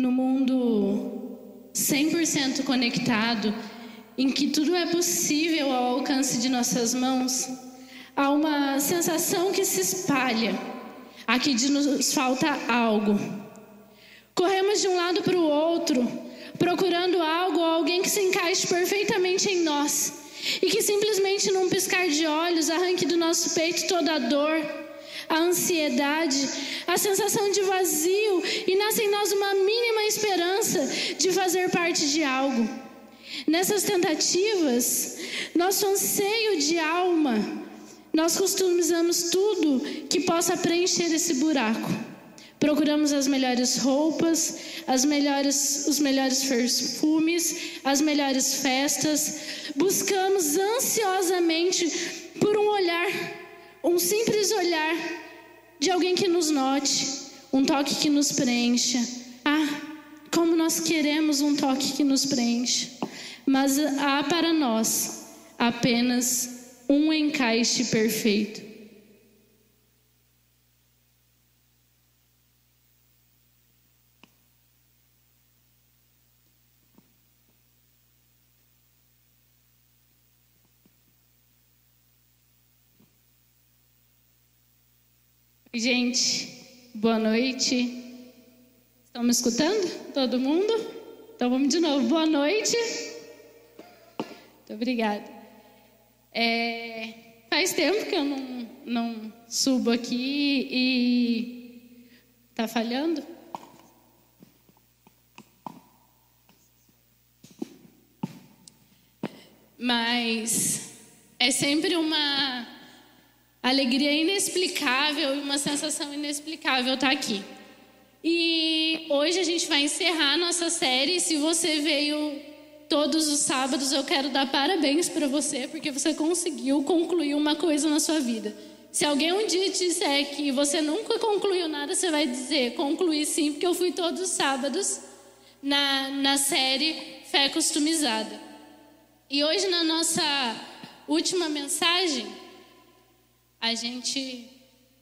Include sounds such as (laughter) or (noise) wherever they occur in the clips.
no mundo 100% conectado, em que tudo é possível ao alcance de nossas mãos, há uma sensação que se espalha, aqui de nos falta algo. Corremos de um lado para o outro, procurando algo ou alguém que se encaixe perfeitamente em nós e que simplesmente num piscar de olhos arranque do nosso peito toda a dor, a ansiedade, a sensação de vazio e nasce em nós uma mínima esperança de fazer parte de algo. Nessas tentativas, nosso anseio de alma, nós customizamos tudo que possa preencher esse buraco. Procuramos as melhores roupas, as melhores, os melhores perfumes, as melhores festas. Buscamos ansiosamente por um olhar, um simples olhar de alguém que nos note, um toque que nos preencha. Ah, como nós queremos um toque que nos preencha. Mas há para nós apenas um encaixe perfeito. Gente, boa noite. Estão me escutando? Todo mundo? Então vamos de novo. Boa noite. Muito obrigada. É, faz tempo que eu não, não subo aqui e tá falhando? Mas é sempre uma Alegria inexplicável e uma sensação inexplicável estar tá aqui. E hoje a gente vai encerrar a nossa série. Se você veio todos os sábados, eu quero dar parabéns para você, porque você conseguiu concluir uma coisa na sua vida. Se alguém um dia te disser que você nunca concluiu nada, você vai dizer: concluí sim, porque eu fui todos os sábados na, na série Fé Customizada. E hoje, na nossa última mensagem, a gente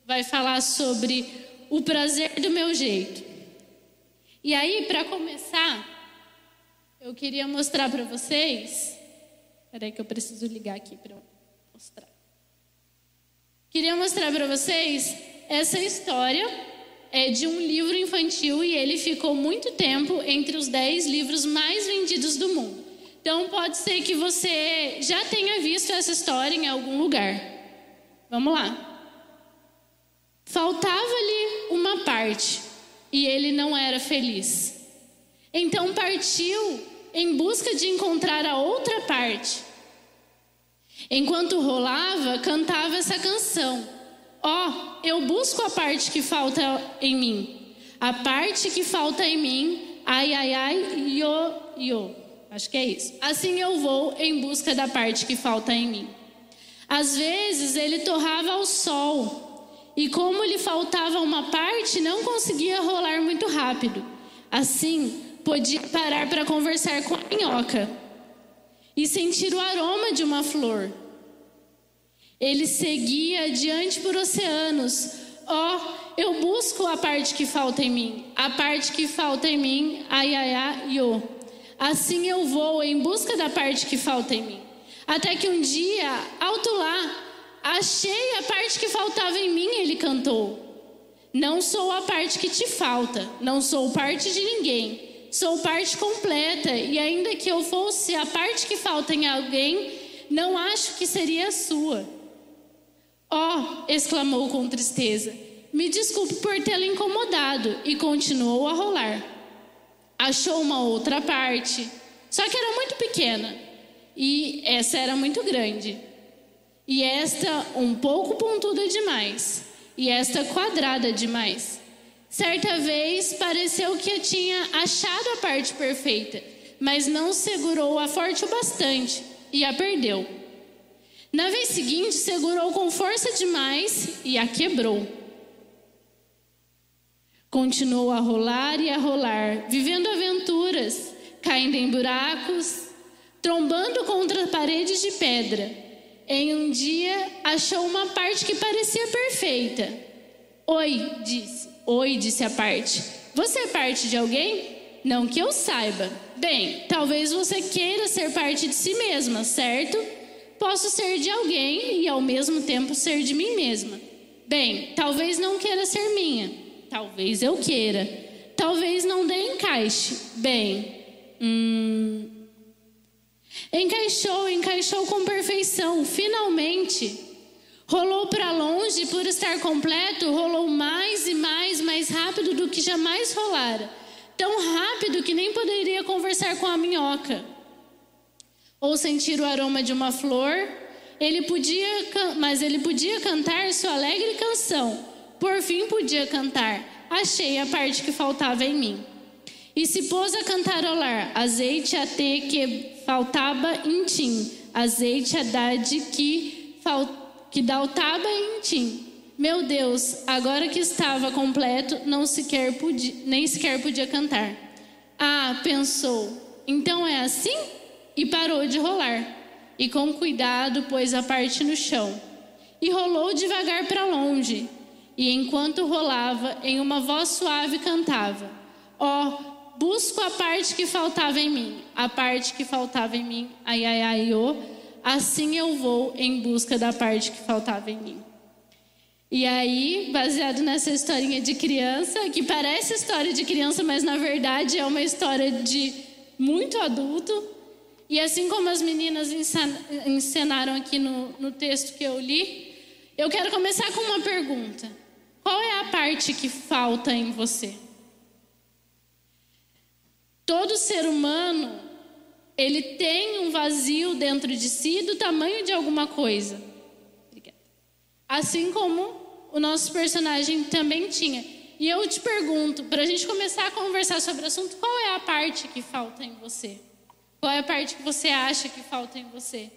vai falar sobre o prazer do meu jeito. E aí, para começar, eu queria mostrar para vocês. Peraí, que eu preciso ligar aqui para mostrar. Queria mostrar para vocês essa história é de um livro infantil e ele ficou muito tempo entre os 10 livros mais vendidos do mundo. Então pode ser que você já tenha visto essa história em algum lugar. Vamos lá. Faltava-lhe uma parte e ele não era feliz. Então partiu em busca de encontrar a outra parte. Enquanto rolava, cantava essa canção: Ó, oh, eu busco a parte que falta em mim. A parte que falta em mim, ai, ai, ai, yo, yo. Acho que é isso. Assim eu vou em busca da parte que falta em mim. Às vezes ele torrava ao sol, e como lhe faltava uma parte, não conseguia rolar muito rápido. Assim, podia parar para conversar com a minhoca e sentir o aroma de uma flor. Ele seguia adiante por oceanos. Ó, oh, eu busco a parte que falta em mim, a parte que falta em mim, ai, ai, ai, yo. Assim eu vou em busca da parte que falta em mim. Até que um dia, alto lá, achei a parte que faltava em mim, ele cantou. Não sou a parte que te falta, não sou parte de ninguém, sou parte completa, e ainda que eu fosse a parte que falta em alguém, não acho que seria a sua. Ó, oh, exclamou com tristeza, me desculpe por tê-lo incomodado, e continuou a rolar. Achou uma outra parte, só que era muito pequena e essa era muito grande. E esta um pouco pontuda demais. E esta quadrada demais. Certa vez pareceu que tinha achado a parte perfeita, mas não segurou-a forte o bastante e a perdeu. Na vez seguinte, segurou com força demais e a quebrou. Continuou a rolar e a rolar, vivendo aventuras, caindo em buracos, trombando contra paredes de pedra. Em um dia, achou uma parte que parecia perfeita. Oi, disse. Oi, disse a parte. Você é parte de alguém? não que eu saiba. Bem, talvez você queira ser parte de si mesma, certo? Posso ser de alguém e ao mesmo tempo ser de mim mesma. Bem, talvez não queira ser minha. Talvez eu queira. Talvez não dê encaixe. Bem, hum. Encaixou, encaixou com perfeição. Finalmente. Rolou para longe por estar completo, rolou mais e mais, mais rápido do que jamais rolara. Tão rápido que nem poderia conversar com a minhoca. Ou sentir o aroma de uma flor. Ele podia, mas ele podia cantar sua alegre canção. Por fim podia cantar. Achei a parte que faltava em mim. E se pôs a cantarolar, azeite até que faltava em tim, azeite a dade que faltava que daltava em ti. Meu Deus, agora que estava completo, não sequer podia, nem sequer podia cantar. Ah, pensou, então é assim? E parou de rolar. E com cuidado pôs a parte no chão. E rolou devagar para longe. E enquanto rolava, em uma voz suave cantava: Ó, oh, busco a parte que faltava em mim, a parte que faltava em mim, ai, ai, ai, oh assim eu vou em busca da parte que faltava em mim. E aí, baseado nessa historinha de criança, que parece história de criança, mas na verdade é uma história de muito adulto. E assim como as meninas encenaram aqui no, no texto que eu li, eu quero começar com uma pergunta: Qual é a parte que falta em você? Todo ser humano ele tem um vazio dentro de si do tamanho de alguma coisa. Assim como o nosso personagem também tinha. E eu te pergunto, para a gente começar a conversar sobre o assunto, qual é a parte que falta em você? Qual é a parte que você acha que falta em você?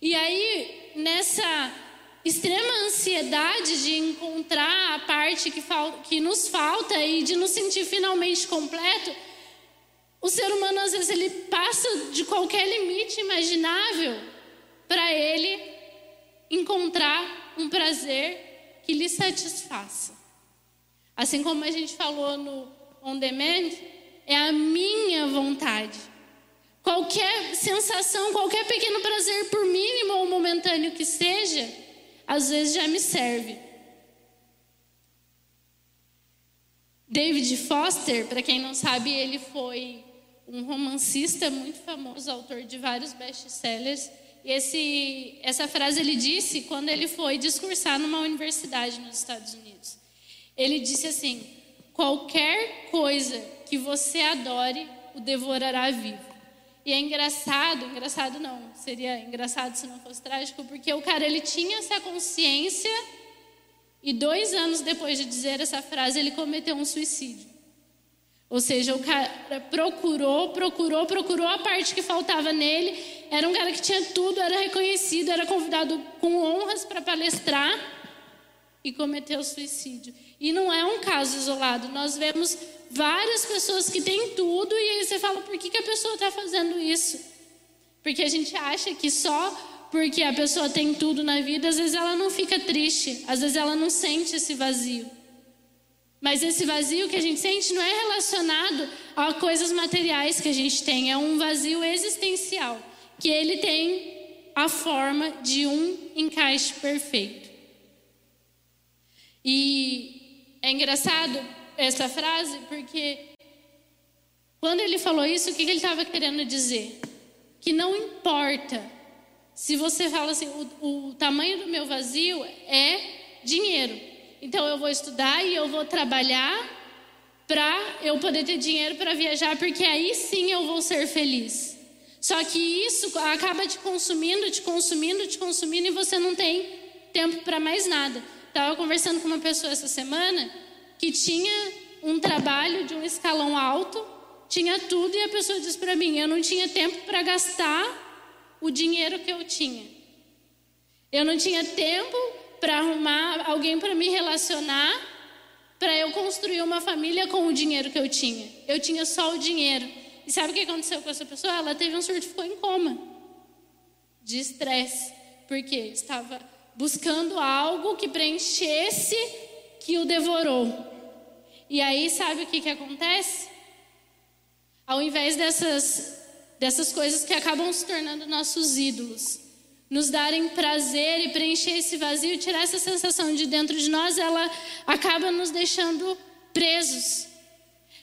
E aí, nessa extrema ansiedade de encontrar a parte que, que nos falta e de nos sentir finalmente completo, o ser humano, às vezes, ele passa de qualquer limite imaginável para ele encontrar um prazer que lhe satisfaça. Assim como a gente falou no On Demand, é a minha vontade. Qualquer sensação, qualquer pequeno prazer, por mínimo ou momentâneo que seja, às vezes já me serve. David Foster, para quem não sabe, ele foi um romancista muito famoso, autor de vários best-sellers. Esse, essa frase ele disse quando ele foi discursar numa universidade nos Estados Unidos. Ele disse assim: qualquer coisa que você adore, o devorará vivo. E é engraçado, engraçado não, seria engraçado se não fosse trágico, porque o cara ele tinha essa consciência e dois anos depois de dizer essa frase ele cometeu um suicídio. Ou seja, o cara procurou, procurou, procurou a parte que faltava nele. Era um cara que tinha tudo, era reconhecido, era convidado com honras para palestrar e cometeu suicídio. E não é um caso isolado. Nós vemos várias pessoas que têm tudo e aí você fala: por que, que a pessoa está fazendo isso? Porque a gente acha que só porque a pessoa tem tudo na vida, às vezes ela não fica triste, às vezes ela não sente esse vazio. Mas esse vazio que a gente sente não é relacionado a coisas materiais que a gente tem, é um vazio existencial, que ele tem a forma de um encaixe perfeito. E é engraçado essa frase, porque quando ele falou isso, o que ele estava querendo dizer? Que não importa se você fala assim, o, o tamanho do meu vazio é dinheiro. Então eu vou estudar e eu vou trabalhar para eu poder ter dinheiro para viajar, porque aí sim eu vou ser feliz. Só que isso acaba te consumindo, te consumindo, te consumindo e você não tem tempo para mais nada. Estava conversando com uma pessoa essa semana que tinha um trabalho de um escalão alto, tinha tudo e a pessoa disse para mim: eu não tinha tempo para gastar o dinheiro que eu tinha. Eu não tinha tempo para arrumar alguém para me relacionar, para eu construir uma família com o dinheiro que eu tinha. Eu tinha só o dinheiro. E sabe o que aconteceu com essa pessoa? Ela teve um surto e ficou em coma de estresse, porque estava buscando algo que preenchesse que o devorou. E aí, sabe o que, que acontece? ao invés dessas, dessas coisas que acabam se tornando nossos ídolos, nos darem prazer e preencher esse vazio, tirar essa sensação de dentro de nós, ela acaba nos deixando presos.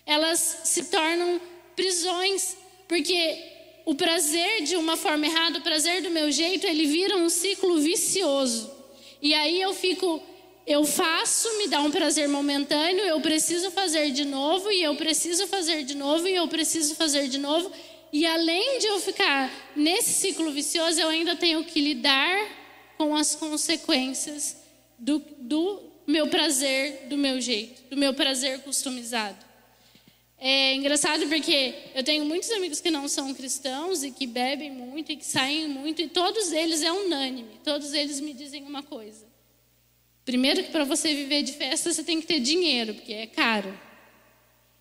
Elas se tornam prisões, porque o prazer de uma forma errada, o prazer do meu jeito, ele vira um ciclo vicioso. E aí eu fico, eu faço, me dá um prazer momentâneo, eu preciso fazer de novo, e eu preciso fazer de novo, e eu preciso fazer de novo. E além de eu ficar nesse ciclo vicioso, eu ainda tenho que lidar com as consequências do, do meu prazer, do meu jeito, do meu prazer customizado. É engraçado porque eu tenho muitos amigos que não são cristãos e que bebem muito e que saem muito, e todos eles é unânime, todos eles me dizem uma coisa. Primeiro, que para você viver de festa você tem que ter dinheiro, porque é caro.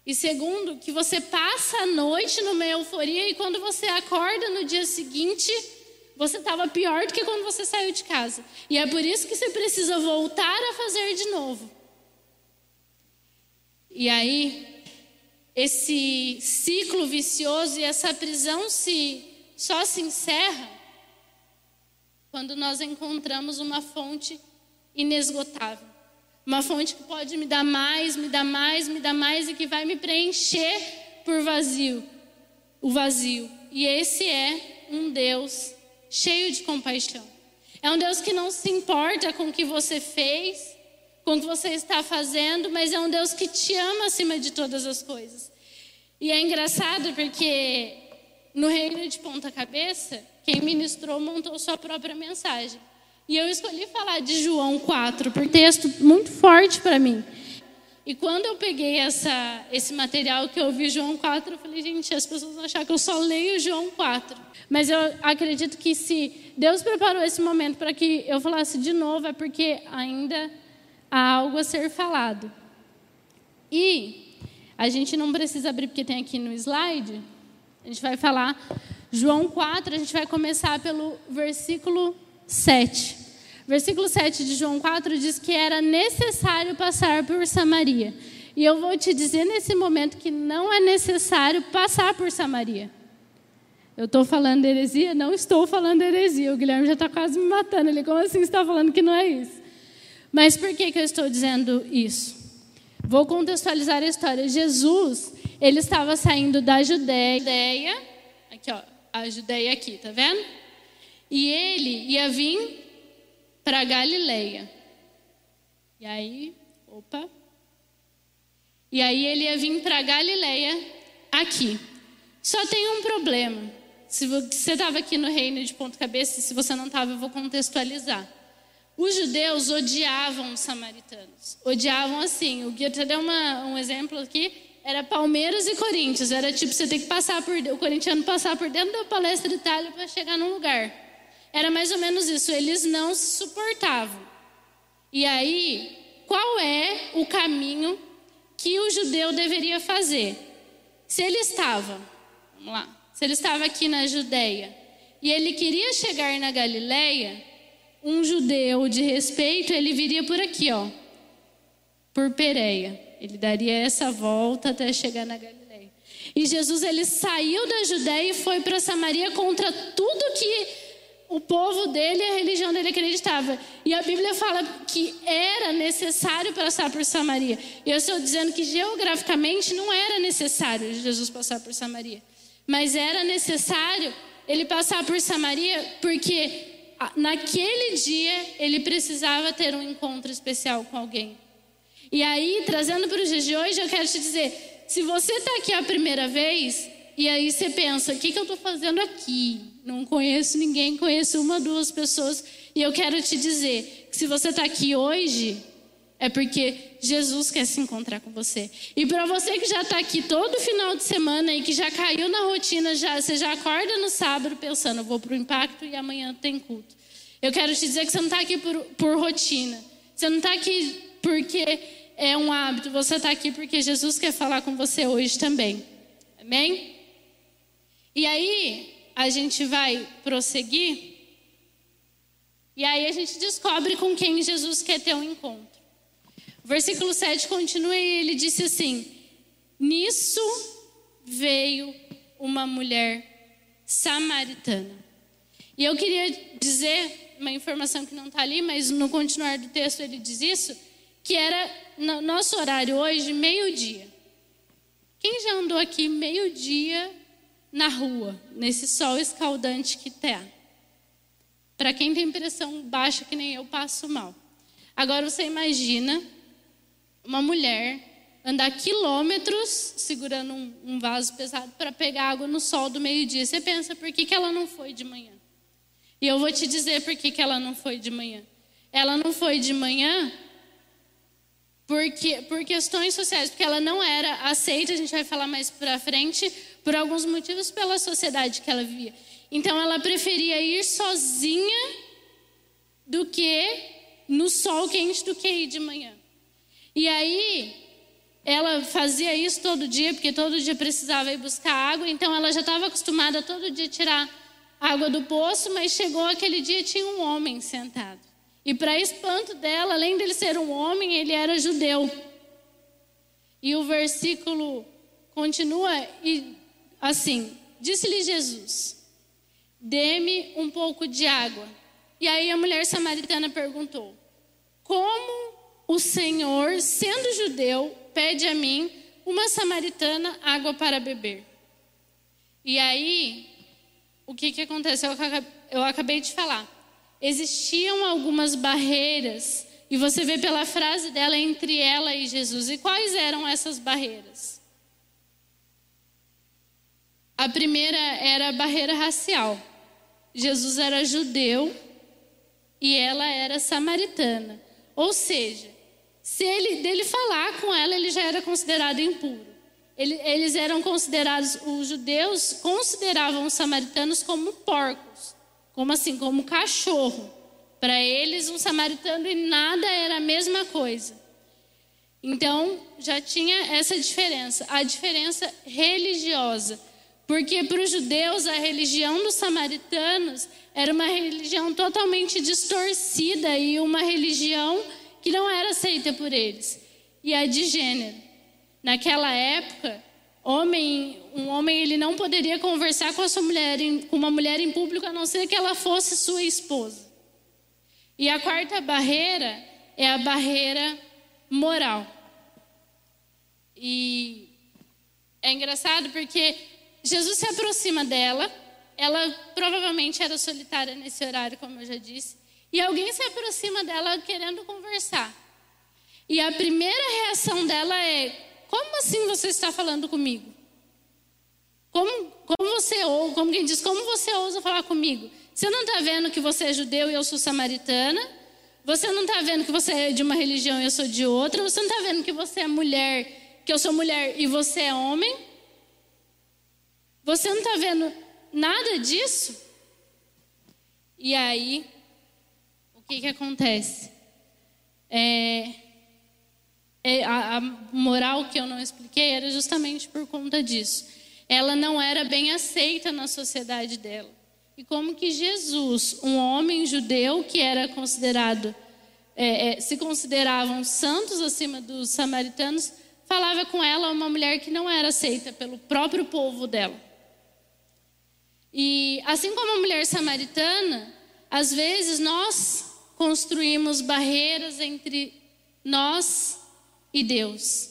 E segundo, que você passa a noite numa euforia e quando você acorda no dia seguinte, você estava pior do que quando você saiu de casa. E é por isso que você precisa voltar a fazer de novo. E aí, esse ciclo vicioso e essa prisão se só se encerra quando nós encontramos uma fonte inesgotável. Uma fonte que pode me dar mais, me dar mais, me dar mais e que vai me preencher por vazio, o vazio. E esse é um Deus cheio de compaixão. É um Deus que não se importa com o que você fez, com o que você está fazendo, mas é um Deus que te ama acima de todas as coisas. E é engraçado porque no reino de ponta cabeça, quem ministrou montou sua própria mensagem. E eu escolhi falar de João 4, por texto muito forte para mim. E quando eu peguei essa, esse material que eu vi João 4, eu falei, gente, as pessoas vão achar que eu só leio João 4. Mas eu acredito que se Deus preparou esse momento para que eu falasse de novo, é porque ainda há algo a ser falado. E a gente não precisa abrir porque tem aqui no slide. A gente vai falar João 4, a gente vai começar pelo versículo 7. Versículo 7 de João 4 diz que era necessário passar por Samaria. E eu vou te dizer nesse momento que não é necessário passar por Samaria. Eu estou falando heresia? Não estou falando heresia. O Guilherme já está quase me matando. Ele, como assim está falando que não é isso? Mas por que, que eu estou dizendo isso? Vou contextualizar a história. Jesus, ele estava saindo da Judéia, aqui ó, a Judéia aqui, tá vendo? E ele ia vir para Galileia. E aí, opa. E aí ele ia vir para Galileia aqui. Só tem um problema. Se você estava aqui no reino de ponto cabeça, se você não estava, eu vou contextualizar. Os judeus odiavam os samaritanos. Odiavam assim. O Guia deu uma, um exemplo aqui. Era Palmeiras e Corinthians. Era tipo, você tem que passar por... O corintiano passar por dentro da palestra de Itália para chegar num lugar. Era mais ou menos isso. Eles não se suportavam. E aí, qual é o caminho que o judeu deveria fazer? Se ele estava, vamos lá, se ele estava aqui na Judéia e ele queria chegar na Galileia, um judeu de respeito, ele viria por aqui, ó, por Pereia. Ele daria essa volta até chegar na Galileia. E Jesus ele saiu da Judéia e foi para Samaria contra tudo que o povo dele e a religião dele acreditava. E a Bíblia fala que era necessário passar por Samaria. E eu estou dizendo que geograficamente não era necessário Jesus passar por Samaria. Mas era necessário ele passar por Samaria porque naquele dia ele precisava ter um encontro especial com alguém. E aí, trazendo para os dias de hoje, eu quero te dizer: se você está aqui a primeira vez, e aí você pensa, o que, que eu estou fazendo aqui? Não conheço ninguém, conheço uma, duas pessoas. E eu quero te dizer que se você está aqui hoje, é porque Jesus quer se encontrar com você. E para você que já está aqui todo final de semana e que já caiu na rotina, já, você já acorda no sábado pensando, vou para o impacto e amanhã tem culto. Eu quero te dizer que você não está aqui por, por rotina. Você não está aqui porque é um hábito. Você está aqui porque Jesus quer falar com você hoje também. Amém? E aí, a gente vai prosseguir. E aí a gente descobre com quem Jesus quer ter um encontro. O versículo 7 continua e ele disse assim: Nisso veio uma mulher samaritana. E eu queria dizer uma informação que não está ali, mas no continuar do texto ele diz isso, que era no nosso horário hoje, meio-dia. Quem já andou aqui meio-dia na rua, nesse sol escaldante que está? Para quem tem pressão baixa, que nem eu, passo mal. Agora você imagina uma mulher andar quilômetros segurando um, um vaso pesado para pegar água no sol do meio-dia. Você pensa, por que, que ela não foi de manhã? E eu vou te dizer por que, que ela não foi de manhã. Ela não foi de manhã porque, por questões sociais, porque ela não era aceita, a gente vai falar mais para frente, por alguns motivos pela sociedade que ela vivia. Então ela preferia ir sozinha do que no sol quente do que ir de manhã. E aí ela fazia isso todo dia, porque todo dia precisava ir buscar água, então ela já estava acostumada todo dia tirar água do poço, mas chegou aquele dia tinha um homem sentado. E para espanto dela, além dele ser um homem, ele era judeu. E o versículo continua e assim: Disse-lhe Jesus: Dê-me um pouco de água. E aí a mulher samaritana perguntou: Como o Senhor, sendo judeu, pede a mim, uma samaritana, água para beber. E aí, o que, que aconteceu? Eu acabei de falar. Existiam algumas barreiras, e você vê pela frase dela entre ela e Jesus. E quais eram essas barreiras? A primeira era a barreira racial. Jesus era judeu e ela era samaritana. Ou seja, se ele dele falar com ela, ele já era considerado impuro. Ele, eles eram considerados, os judeus consideravam os samaritanos como porcos, como assim, como cachorro. Para eles, um samaritano e nada era a mesma coisa. Então, já tinha essa diferença, a diferença religiosa. Porque para os judeus, a religião dos samaritanos era uma religião totalmente distorcida e uma religião que não era aceita por eles, e a de gênero. Naquela época, homem, um homem ele não poderia conversar com a sua mulher, com uma mulher em público a não ser que ela fosse sua esposa. E a quarta barreira é a barreira moral. E é engraçado porque Jesus se aproxima dela, ela provavelmente era solitária nesse horário, como eu já disse, e alguém se aproxima dela querendo conversar. E a primeira reação dela é: Como assim você está falando comigo? Como, como você ou como quem diz, como você ousa falar comigo? Você não está vendo que você é judeu e eu sou samaritana? Você não está vendo que você é de uma religião e eu sou de outra? Você não está vendo que você é mulher, que eu sou mulher e você é homem? Você não está vendo nada disso? E aí que, que acontece? É, é, a, a moral que eu não expliquei era justamente por conta disso. Ela não era bem aceita na sociedade dela. E como que Jesus, um homem judeu que era considerado, é, é, se consideravam santos acima dos samaritanos, falava com ela uma mulher que não era aceita pelo próprio povo dela. E assim como a mulher samaritana, às vezes nós construímos barreiras entre nós e Deus.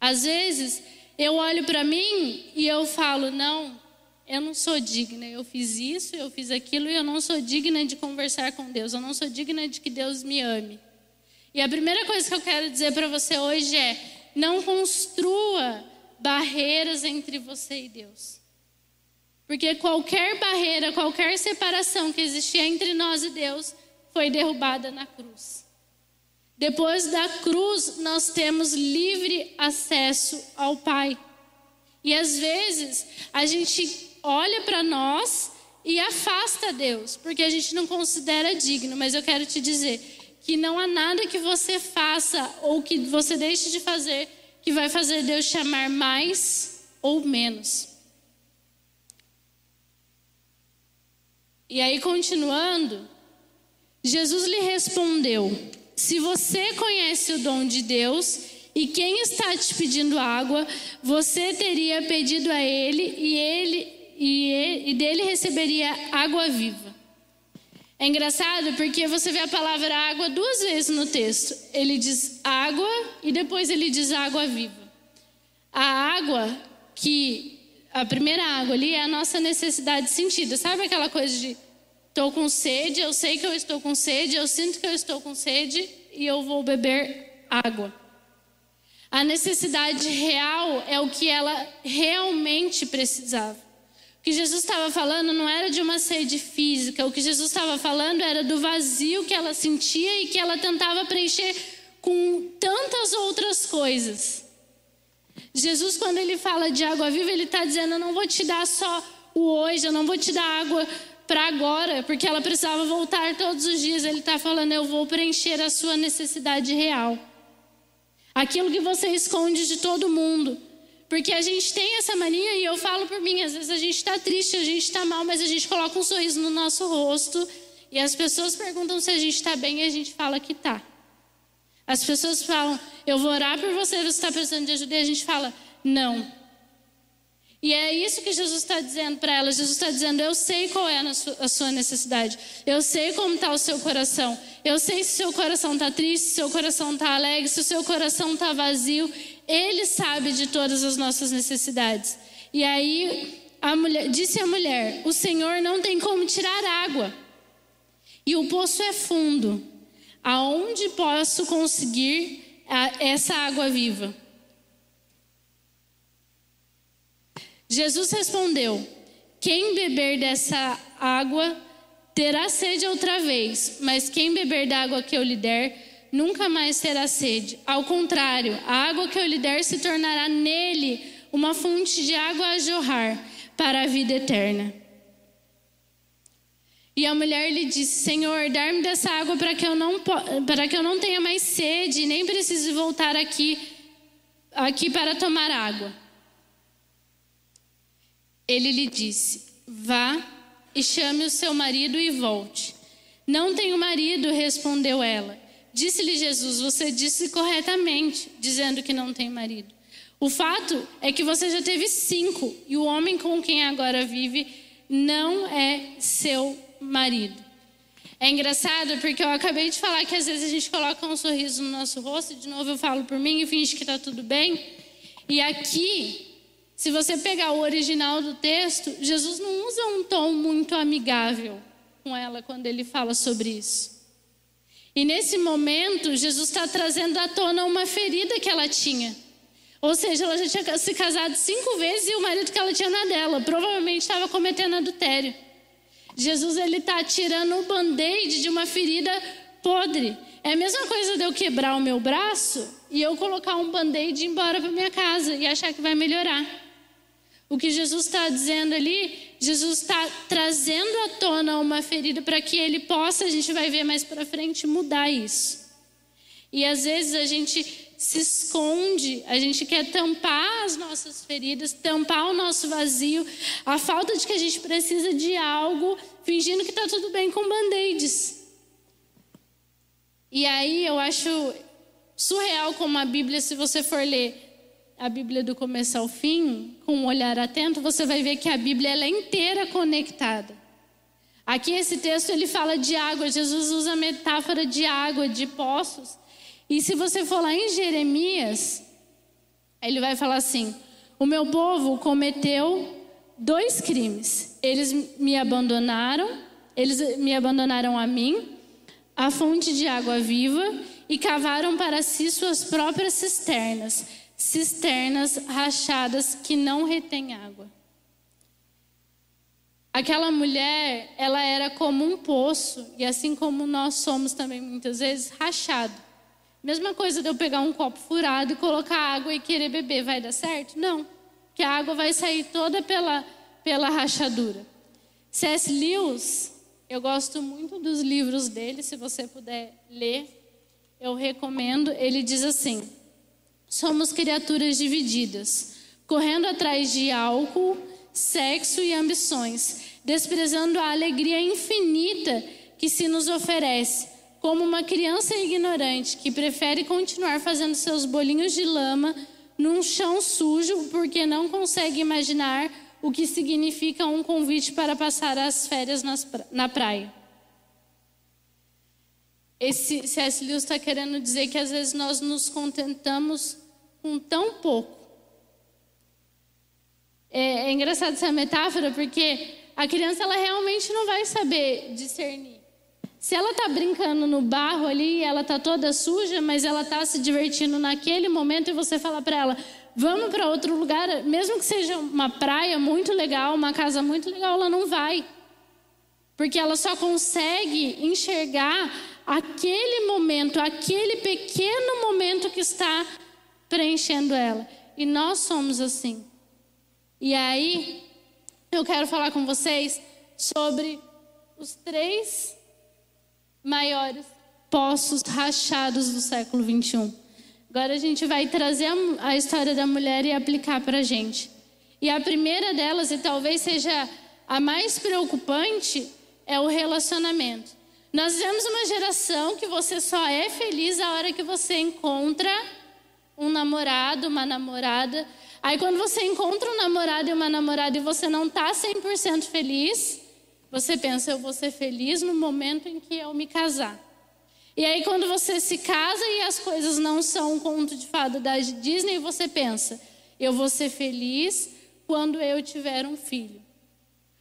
Às vezes, eu olho para mim e eu falo: não, eu não sou digna, eu fiz isso, eu fiz aquilo e eu não sou digna de conversar com Deus, eu não sou digna de que Deus me ame. E a primeira coisa que eu quero dizer para você hoje é: não construa barreiras entre você e Deus. Porque qualquer barreira, qualquer separação que existia entre nós e Deus, foi derrubada na cruz. Depois da cruz, nós temos livre acesso ao Pai. E às vezes, a gente olha para nós e afasta Deus, porque a gente não considera digno. Mas eu quero te dizer que não há nada que você faça ou que você deixe de fazer que vai fazer Deus chamar mais ou menos. E aí, continuando, Jesus lhe respondeu: Se você conhece o dom de Deus E quem está te pedindo água, você teria pedido a ele e ele e, ele, e dele receberia água viva. É engraçado porque você vê a palavra água duas vezes no texto. Ele diz água e depois ele diz água viva. A água que a primeira água ali é a nossa necessidade sentida. Sabe aquela coisa de estou com sede, eu sei que eu estou com sede, eu sinto que eu estou com sede e eu vou beber água. A necessidade real é o que ela realmente precisava. O que Jesus estava falando não era de uma sede física, o que Jesus estava falando era do vazio que ela sentia e que ela tentava preencher com tantas outras coisas. Jesus, quando ele fala de água viva, ele está dizendo: Eu não vou te dar só o hoje, eu não vou te dar água para agora, porque ela precisava voltar todos os dias. Ele está falando: Eu vou preencher a sua necessidade real. Aquilo que você esconde de todo mundo. Porque a gente tem essa mania, e eu falo por mim, às vezes a gente está triste, a gente está mal, mas a gente coloca um sorriso no nosso rosto e as pessoas perguntam se a gente está bem e a gente fala que está. As pessoas falam, eu vou orar por você, você está precisando de ajuda, e a gente fala, não. E é isso que Jesus está dizendo para ela. Jesus está dizendo: Eu sei qual é a sua necessidade. Eu sei como está o seu coração. Eu sei se o seu coração está triste, se o seu coração está alegre, se o seu coração está vazio. Ele sabe de todas as nossas necessidades. E aí a mulher, disse a mulher: O Senhor não tem como tirar água. E o poço é fundo. Aonde posso conseguir essa água viva? Jesus respondeu: Quem beber dessa água terá sede outra vez, mas quem beber da água que eu lhe der, nunca mais terá sede. Ao contrário, a água que eu lhe der se tornará nele uma fonte de água a jorrar para a vida eterna. E a mulher lhe disse: Senhor, dar-me dessa água para que eu não para que eu não tenha mais sede, nem precise voltar aqui aqui para tomar água. Ele lhe disse: Vá e chame o seu marido e volte. Não tenho marido, respondeu ela. Disse-lhe Jesus: Você disse corretamente, dizendo que não tem marido. O fato é que você já teve cinco, e o homem com quem agora vive não é seu marido. É engraçado porque eu acabei de falar que às vezes a gente coloca um sorriso no nosso rosto, de novo eu falo por mim e finge que está tudo bem. E aqui se você pegar o original do texto, Jesus não usa um tom muito amigável com ela quando ele fala sobre isso. E nesse momento, Jesus está trazendo à tona uma ferida que ela tinha. Ou seja, ela já tinha se casado cinco vezes e o marido que ela tinha na dela provavelmente estava cometendo adultério. Jesus ele está tirando o band-aid de uma ferida podre. É a mesma coisa de eu quebrar o meu braço e eu colocar um band-aid e ir embora para minha casa e achar que vai melhorar. O que Jesus está dizendo ali, Jesus está trazendo à tona uma ferida para que ele possa, a gente vai ver mais para frente, mudar isso. E às vezes a gente se esconde, a gente quer tampar as nossas feridas, tampar o nosso vazio, a falta de que a gente precisa de algo, fingindo que está tudo bem com band-aids. E aí eu acho surreal como a Bíblia, se você for ler a Bíblia do começo ao fim, com um olhar atento, você vai ver que a Bíblia ela é inteira conectada. Aqui esse texto ele fala de água, Jesus usa a metáfora de água, de poços. E se você for lá em Jeremias, ele vai falar assim: O meu povo cometeu dois crimes. Eles me abandonaram, eles me abandonaram a mim, a fonte de água viva, e cavaram para si suas próprias cisternas cisternas rachadas que não retêm água. Aquela mulher, ela era como um poço, e assim como nós somos também muitas vezes, rachado. Mesma coisa de eu pegar um copo furado e colocar água e querer beber, vai dar certo? Não, que a água vai sair toda pela, pela rachadura. C.S. Lewis, eu gosto muito dos livros dele, se você puder ler, eu recomendo. Ele diz assim: Somos criaturas divididas, correndo atrás de álcool, sexo e ambições, desprezando a alegria infinita que se nos oferece, como uma criança ignorante que prefere continuar fazendo seus bolinhos de lama num chão sujo porque não consegue imaginar o que significa um convite para passar as férias na praia. Esse C.S. Lewis está querendo dizer que às vezes nós nos contentamos com tão pouco. É, é engraçado essa metáfora porque a criança ela realmente não vai saber discernir. Se ela está brincando no barro ali, ela está toda suja, mas ela está se divertindo naquele momento e você fala para ela, vamos para outro lugar, mesmo que seja uma praia muito legal, uma casa muito legal, ela não vai. Porque ela só consegue enxergar aquele momento, aquele pequeno momento que está preenchendo ela. E nós somos assim. E aí, eu quero falar com vocês sobre os três maiores poços rachados do século 21. Agora a gente vai trazer a, história da mulher e aplicar para a gente. E a primeira delas, e talvez seja a mais preocupante, é o relacionamento. Nós vivemos uma geração que você só é feliz a hora que você encontra um namorado, uma namorada. Aí quando você encontra um namorado e uma namorada e você não está 100% feliz, você pensa, eu vou ser feliz no momento em que eu me casar. E aí quando você se casa e as coisas não são um conto de fada da Disney, você pensa, eu vou ser feliz quando eu tiver um filho.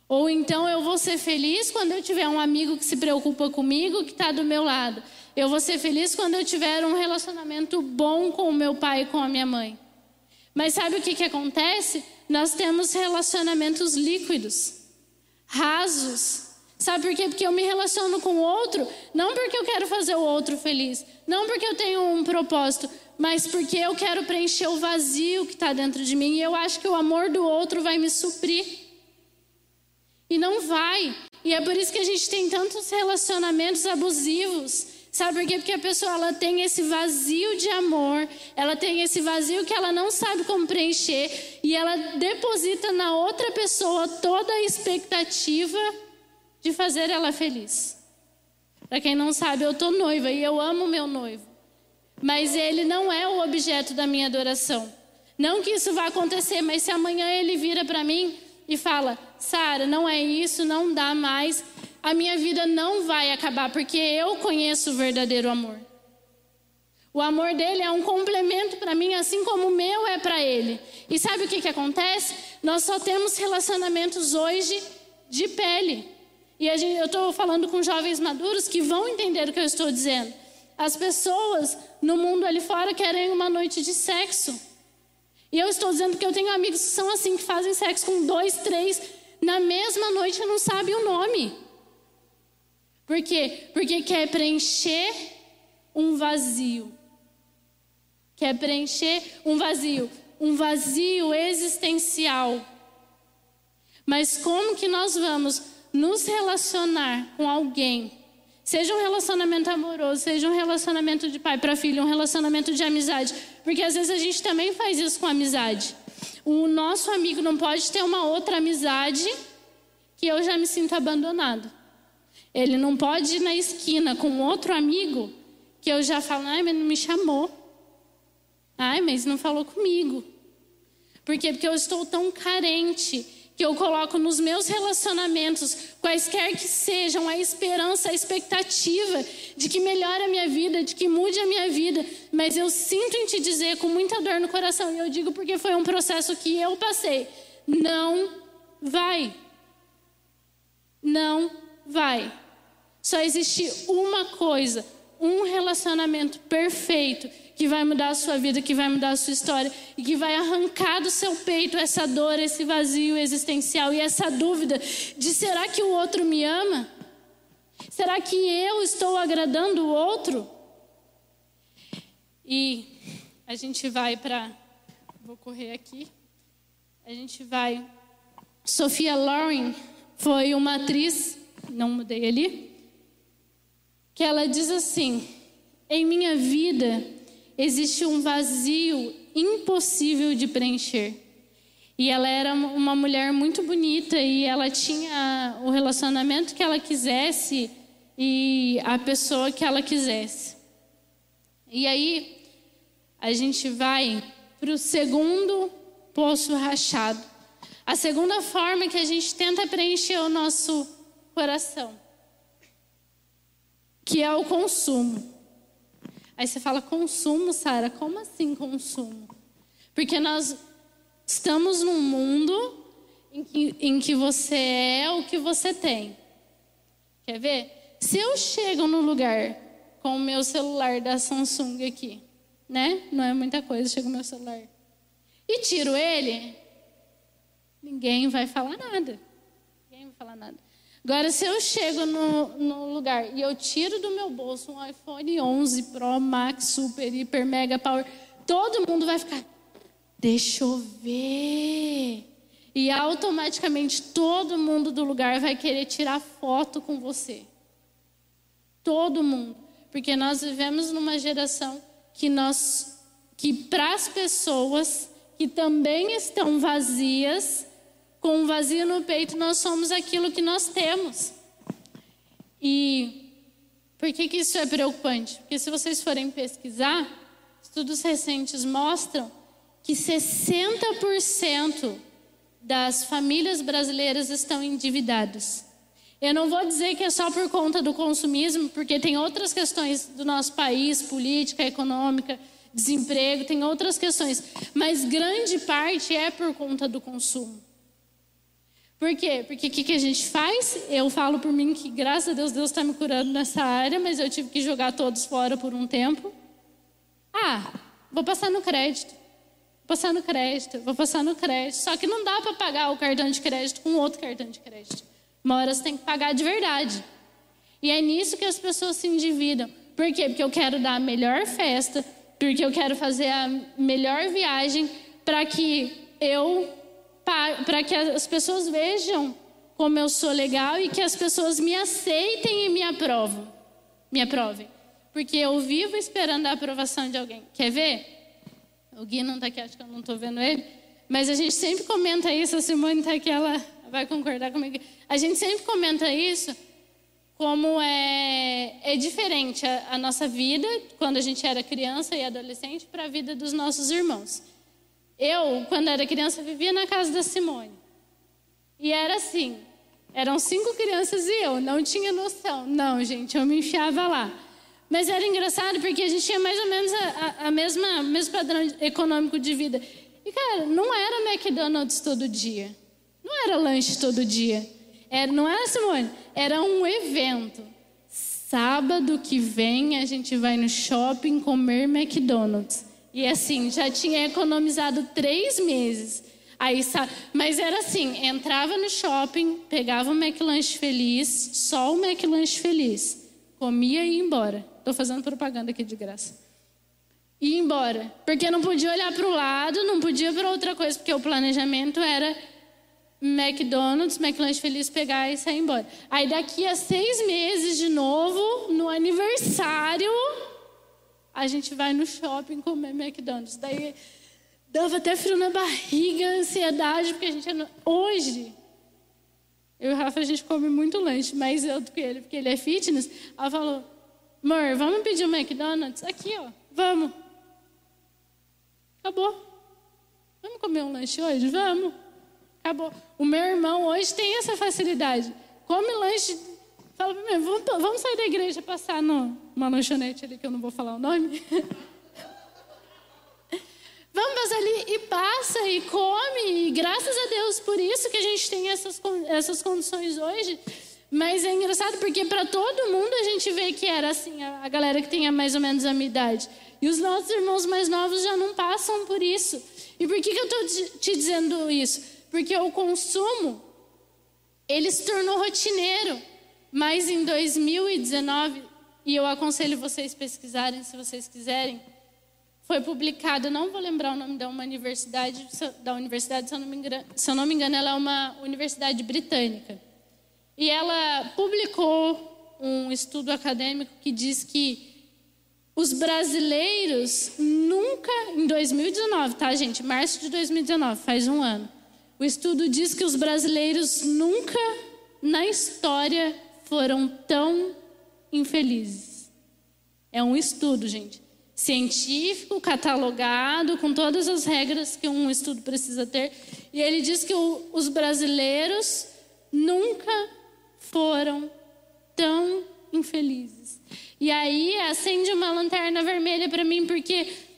Ou então eu vou ser feliz quando eu tiver um amigo que se preocupa comigo, que está do meu lado. Eu vou ser feliz quando eu tiver um relacionamento bom com o meu pai e com a minha mãe. Mas sabe o que, que acontece? Nós temos relacionamentos líquidos, rasos. Sabe por quê? Porque eu me relaciono com o outro, não porque eu quero fazer o outro feliz, não porque eu tenho um propósito, mas porque eu quero preencher o vazio que está dentro de mim e eu acho que o amor do outro vai me suprir. E não vai. E é por isso que a gente tem tantos relacionamentos abusivos, Sabe por quê? Porque a pessoa ela tem esse vazio de amor, ela tem esse vazio que ela não sabe como preencher e ela deposita na outra pessoa toda a expectativa de fazer ela feliz. Para quem não sabe, eu tô noiva e eu amo meu noivo. Mas ele não é o objeto da minha adoração. Não que isso vá acontecer, mas se amanhã ele vira para mim e fala: "Sara, não é isso, não dá mais" a minha vida não vai acabar, porque eu conheço o verdadeiro amor. O amor dele é um complemento para mim, assim como o meu é para ele. E sabe o que, que acontece? Nós só temos relacionamentos hoje de pele. E gente, eu estou falando com jovens maduros que vão entender o que eu estou dizendo. As pessoas no mundo ali fora querem uma noite de sexo. E eu estou dizendo que eu tenho amigos que são assim, que fazem sexo com dois, três, na mesma noite não sabem o nome. Por quê? Porque quer preencher um vazio. Quer preencher um vazio, um vazio existencial. Mas como que nós vamos nos relacionar com alguém? Seja um relacionamento amoroso, seja um relacionamento de pai para filho, um relacionamento de amizade. Porque às vezes a gente também faz isso com amizade. O nosso amigo não pode ter uma outra amizade que eu já me sinto abandonado. Ele não pode ir na esquina com outro amigo que eu já falo, ai, mas não me chamou. Ai, mas não falou comigo. Por quê? Porque eu estou tão carente que eu coloco nos meus relacionamentos, quaisquer que sejam, a esperança, a expectativa de que melhore a minha vida, de que mude a minha vida. Mas eu sinto em te dizer com muita dor no coração, e eu digo porque foi um processo que eu passei. Não vai. Não vai. Só existe uma coisa, um relacionamento perfeito que vai mudar a sua vida, que vai mudar a sua história e que vai arrancar do seu peito essa dor, esse vazio existencial e essa dúvida de será que o outro me ama? Será que eu estou agradando o outro? E a gente vai para vou correr aqui. A gente vai Sofia Loren foi uma atriz, não mudei ali que ela diz assim: Em minha vida existe um vazio impossível de preencher. E ela era uma mulher muito bonita e ela tinha o relacionamento que ela quisesse e a pessoa que ela quisesse. E aí a gente vai para o segundo poço rachado. A segunda forma que a gente tenta preencher o nosso coração, que é o consumo. Aí você fala consumo, Sara? Como assim consumo? Porque nós estamos num mundo em que, em que você é o que você tem. Quer ver? Se eu chego no lugar com o meu celular da Samsung aqui, né? Não é muita coisa, chega o meu celular. E tiro ele, ninguém vai falar nada. Ninguém vai falar nada. Agora, se eu chego no, no lugar e eu tiro do meu bolso um iPhone 11 Pro Max Super Hiper Mega Power, todo mundo vai ficar, deixa eu ver. E automaticamente todo mundo do lugar vai querer tirar foto com você. Todo mundo. Porque nós vivemos numa geração que nós que para as pessoas que também estão vazias, com um vazio no peito, nós somos aquilo que nós temos. E por que, que isso é preocupante? Porque se vocês forem pesquisar, estudos recentes mostram que 60% das famílias brasileiras estão endividadas. Eu não vou dizer que é só por conta do consumismo, porque tem outras questões do nosso país, política, econômica, desemprego, tem outras questões, mas grande parte é por conta do consumo. Por quê? Porque o que, que, a gente faz? Eu falo por mim que, graças a Deus, Deus está me curando nessa área, mas eu tive que jogar todos fora por um tempo. Ah, vou passar no crédito. Vou passar no crédito, vou passar no crédito. Só que não dá para pagar o cartão de crédito com outro cartão de crédito. Uma hora você tem que pagar de verdade. E é nisso que as pessoas se endividam. Por quê? Porque eu quero dar a melhor festa, porque eu quero fazer a melhor viagem para que eu para que as pessoas vejam como eu sou legal e que as pessoas me aceitem e me aprovam, me aprovem. Porque eu vivo esperando a aprovação de alguém. Quer ver? O Gui não está aqui, acho que eu não estou vendo ele. Mas a gente sempre comenta isso, a Simone está aqui, ela vai concordar comigo. A gente sempre comenta isso como é, é diferente a, a nossa vida, quando a gente era criança e adolescente, para a vida dos nossos irmãos. Eu, quando era criança, vivia na casa da Simone. E era assim: eram cinco crianças e eu, não tinha noção. Não, gente, eu me enfiava lá. Mas era engraçado porque a gente tinha mais ou menos a, a, a mesma mesmo padrão econômico de vida. E, cara, não era McDonald's todo dia. Não era lanche todo dia. Era, não era, Simone? Era um evento. Sábado que vem a gente vai no shopping comer McDonald's. E assim, já tinha economizado três meses. Aí, mas era assim, entrava no shopping, pegava o McLanche feliz, só o McLanche feliz. Comia e ia embora. Estou fazendo propaganda aqui de graça. E ia embora. Porque não podia olhar para o lado, não podia para outra coisa, porque o planejamento era McDonald's, McLanche feliz, pegar e sair embora. Aí daqui a seis meses de novo, no aniversário, a gente vai no shopping comer McDonald's. Daí dava até frio na barriga, ansiedade, porque a gente. É hoje, eu e o Rafa, a gente come muito lanche, mais eu do que ele, porque ele é fitness. Ela falou: amor, vamos pedir um McDonald's? Aqui, ó, vamos. Acabou. Vamos comer um lanche hoje? Vamos. Acabou. O meu irmão hoje tem essa facilidade. Come lanche Fala para mim, vamos, vamos sair da igreja passar numa lanchonete ali que eu não vou falar o nome. (laughs) vamos ali e passa e come. E graças a Deus por isso que a gente tem essas, essas condições hoje. Mas é engraçado porque para todo mundo a gente vê que era assim, a, a galera que tinha mais ou menos a minha idade. E os nossos irmãos mais novos já não passam por isso. E por que, que eu estou te dizendo isso? Porque o consumo, ele se tornou rotineiro. Mas em 2019, e eu aconselho vocês pesquisarem se vocês quiserem, foi publicado, não vou lembrar o nome da uma universidade, da universidade, se eu não me engano, se eu não me engano ela é uma universidade britânica. E ela publicou um estudo acadêmico que diz que os brasileiros nunca, em 2019, tá, gente? Março de 2019, faz um ano. O estudo diz que os brasileiros nunca na história foram tão infelizes. É um estudo, gente. Científico, catalogado, com todas as regras que um estudo precisa ter. E ele diz que o, os brasileiros nunca foram tão infelizes. E aí acende uma lanterna vermelha para mim, porque.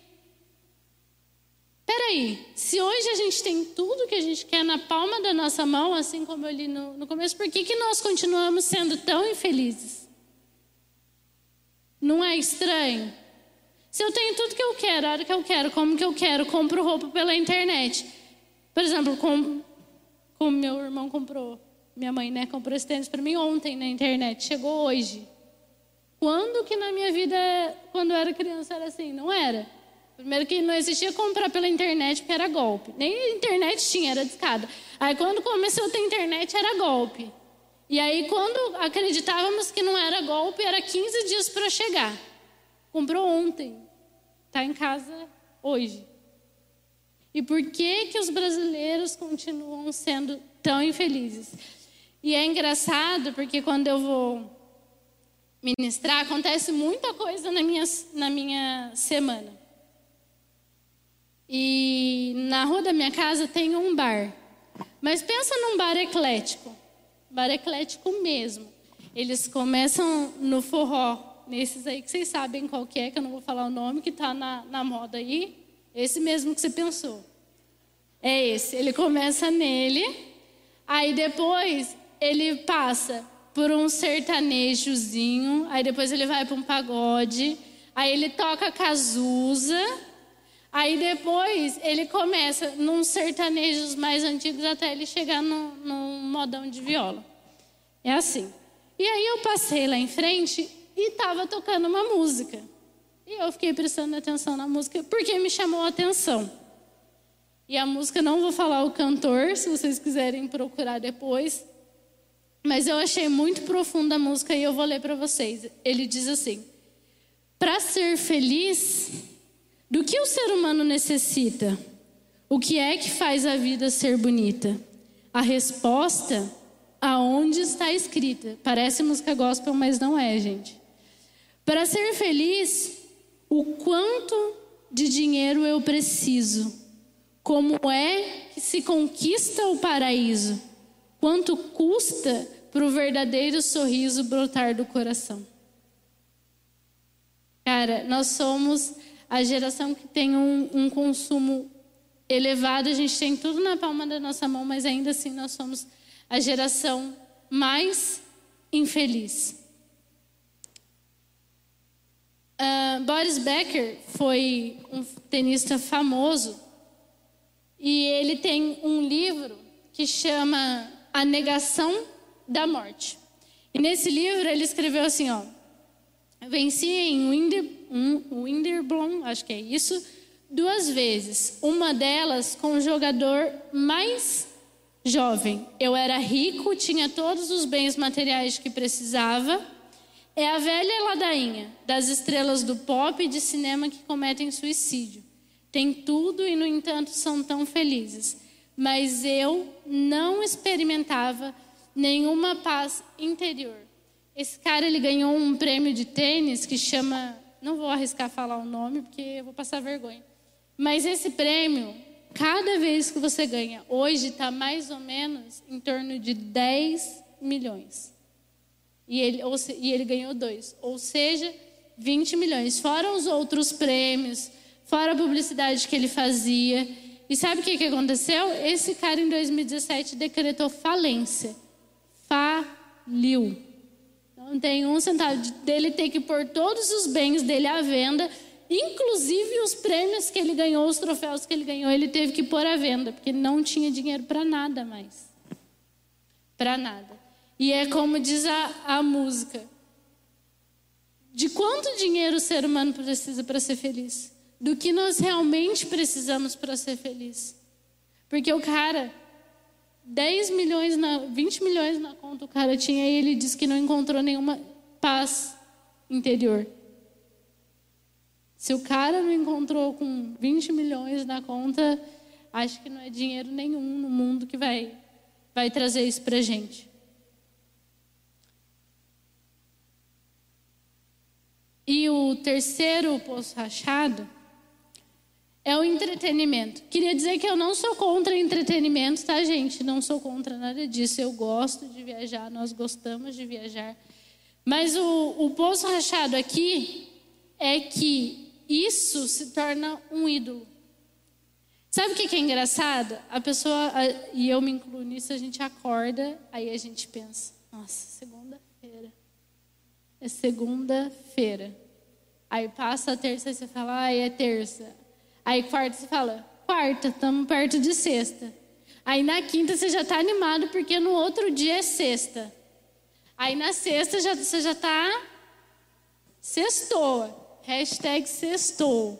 Peraí, se hoje a gente tem tudo que a gente quer na palma da nossa mão, assim como eu li no, no começo, por que, que nós continuamos sendo tão infelizes? Não é estranho? Se eu tenho tudo que eu quero, a hora que eu quero, como que eu quero, compro roupa pela internet. Por exemplo, como, como meu irmão comprou, minha mãe né, comprou esse tênis para mim ontem na internet, chegou hoje. Quando que na minha vida, quando eu era criança, era assim? Não era. Primeiro que não existia comprar pela internet porque era golpe. Nem internet tinha, era discada. Aí quando começou a ter internet era golpe. E aí quando acreditávamos que não era golpe, era 15 dias para chegar. Comprou ontem. Está em casa hoje. E por que que os brasileiros continuam sendo tão infelizes? E é engraçado porque quando eu vou ministrar, acontece muita coisa na minha, na minha semana. E na rua da minha casa tem um bar. Mas pensa num bar eclético. Bar eclético mesmo. Eles começam no forró, nesses aí que vocês sabem qual que é, que eu não vou falar o nome, que está na, na moda aí. Esse mesmo que você pensou. É esse. Ele começa nele, aí depois ele passa por um sertanejozinho, aí depois ele vai para um pagode, aí ele toca Cazuza, aí depois ele começa num sertanejos mais antigos até ele chegar no, num modão de viola. É assim. E aí eu passei lá em frente e estava tocando uma música. E eu fiquei prestando atenção na música porque me chamou a atenção. E a música, não vou falar o cantor, se vocês quiserem procurar depois, mas eu achei muito profunda a música e eu vou ler para vocês. Ele diz assim: Para ser feliz, do que o ser humano necessita? O que é que faz a vida ser bonita? A resposta, aonde está escrita? Parece música gospel, mas não é, gente. Para ser feliz, o quanto de dinheiro eu preciso? Como é que se conquista o paraíso? Quanto custa para o verdadeiro sorriso brotar do coração? Cara, nós somos a geração que tem um, um, consumo elevado, a gente tem tudo na palma da nossa mão, mas ainda assim nós somos a geração mais infeliz. Uh, Boris Becker foi um tenista famoso e ele tem um livro que chama A Negação da Morte. E nesse livro ele escreveu assim, ó, venci em Winder, um, Winterblom, acho que é isso, duas vezes. Uma delas com o jogador mais jovem. Eu era rico, tinha todos os bens materiais que precisava é a velha ladainha das estrelas do pop e de cinema que cometem suicídio. Tem tudo e, no entanto, são tão felizes. Mas eu não experimentava nenhuma paz interior. Esse cara ele ganhou um prêmio de tênis que chama, não vou arriscar falar o nome porque eu vou passar vergonha. Mas esse prêmio, cada vez que você ganha, hoje está mais ou menos em torno de 10 milhões. E ele, ou, e ele ganhou dois. Ou seja, 20 milhões. Fora os outros prêmios, fora a publicidade que ele fazia. E sabe o que, que aconteceu? Esse cara, em 2017, decretou falência. Faliu. Não tem um centavo dele ter que pôr todos os bens dele à venda, inclusive os prêmios que ele ganhou, os troféus que ele ganhou, ele teve que pôr à venda, porque não tinha dinheiro para nada mais. Para nada. E é como diz a, a música: de quanto dinheiro o ser humano precisa para ser feliz? Do que nós realmente precisamos para ser feliz? Porque o cara, 10 milhões, na, 20 milhões na conta o cara tinha e ele disse que não encontrou nenhuma paz interior. Se o cara não encontrou com 20 milhões na conta, acho que não é dinheiro nenhum no mundo que vai, vai trazer isso para gente. E o terceiro poço rachado é o entretenimento. Queria dizer que eu não sou contra entretenimento, tá, gente? Não sou contra nada disso. Eu gosto de viajar, nós gostamos de viajar. Mas o, o poço rachado aqui é que isso se torna um ídolo. Sabe o que é engraçado? A pessoa, e eu me incluo nisso, a gente acorda, aí a gente pensa, nossa, segunda-feira. É segunda-feira. Aí passa a terça e você fala, ai, é terça. Aí quarta você fala, quarta, estamos perto de sexta. Aí na quinta você já está animado porque no outro dia é sexta. Aí na sexta já, você já está sextou. Hashtag sextou.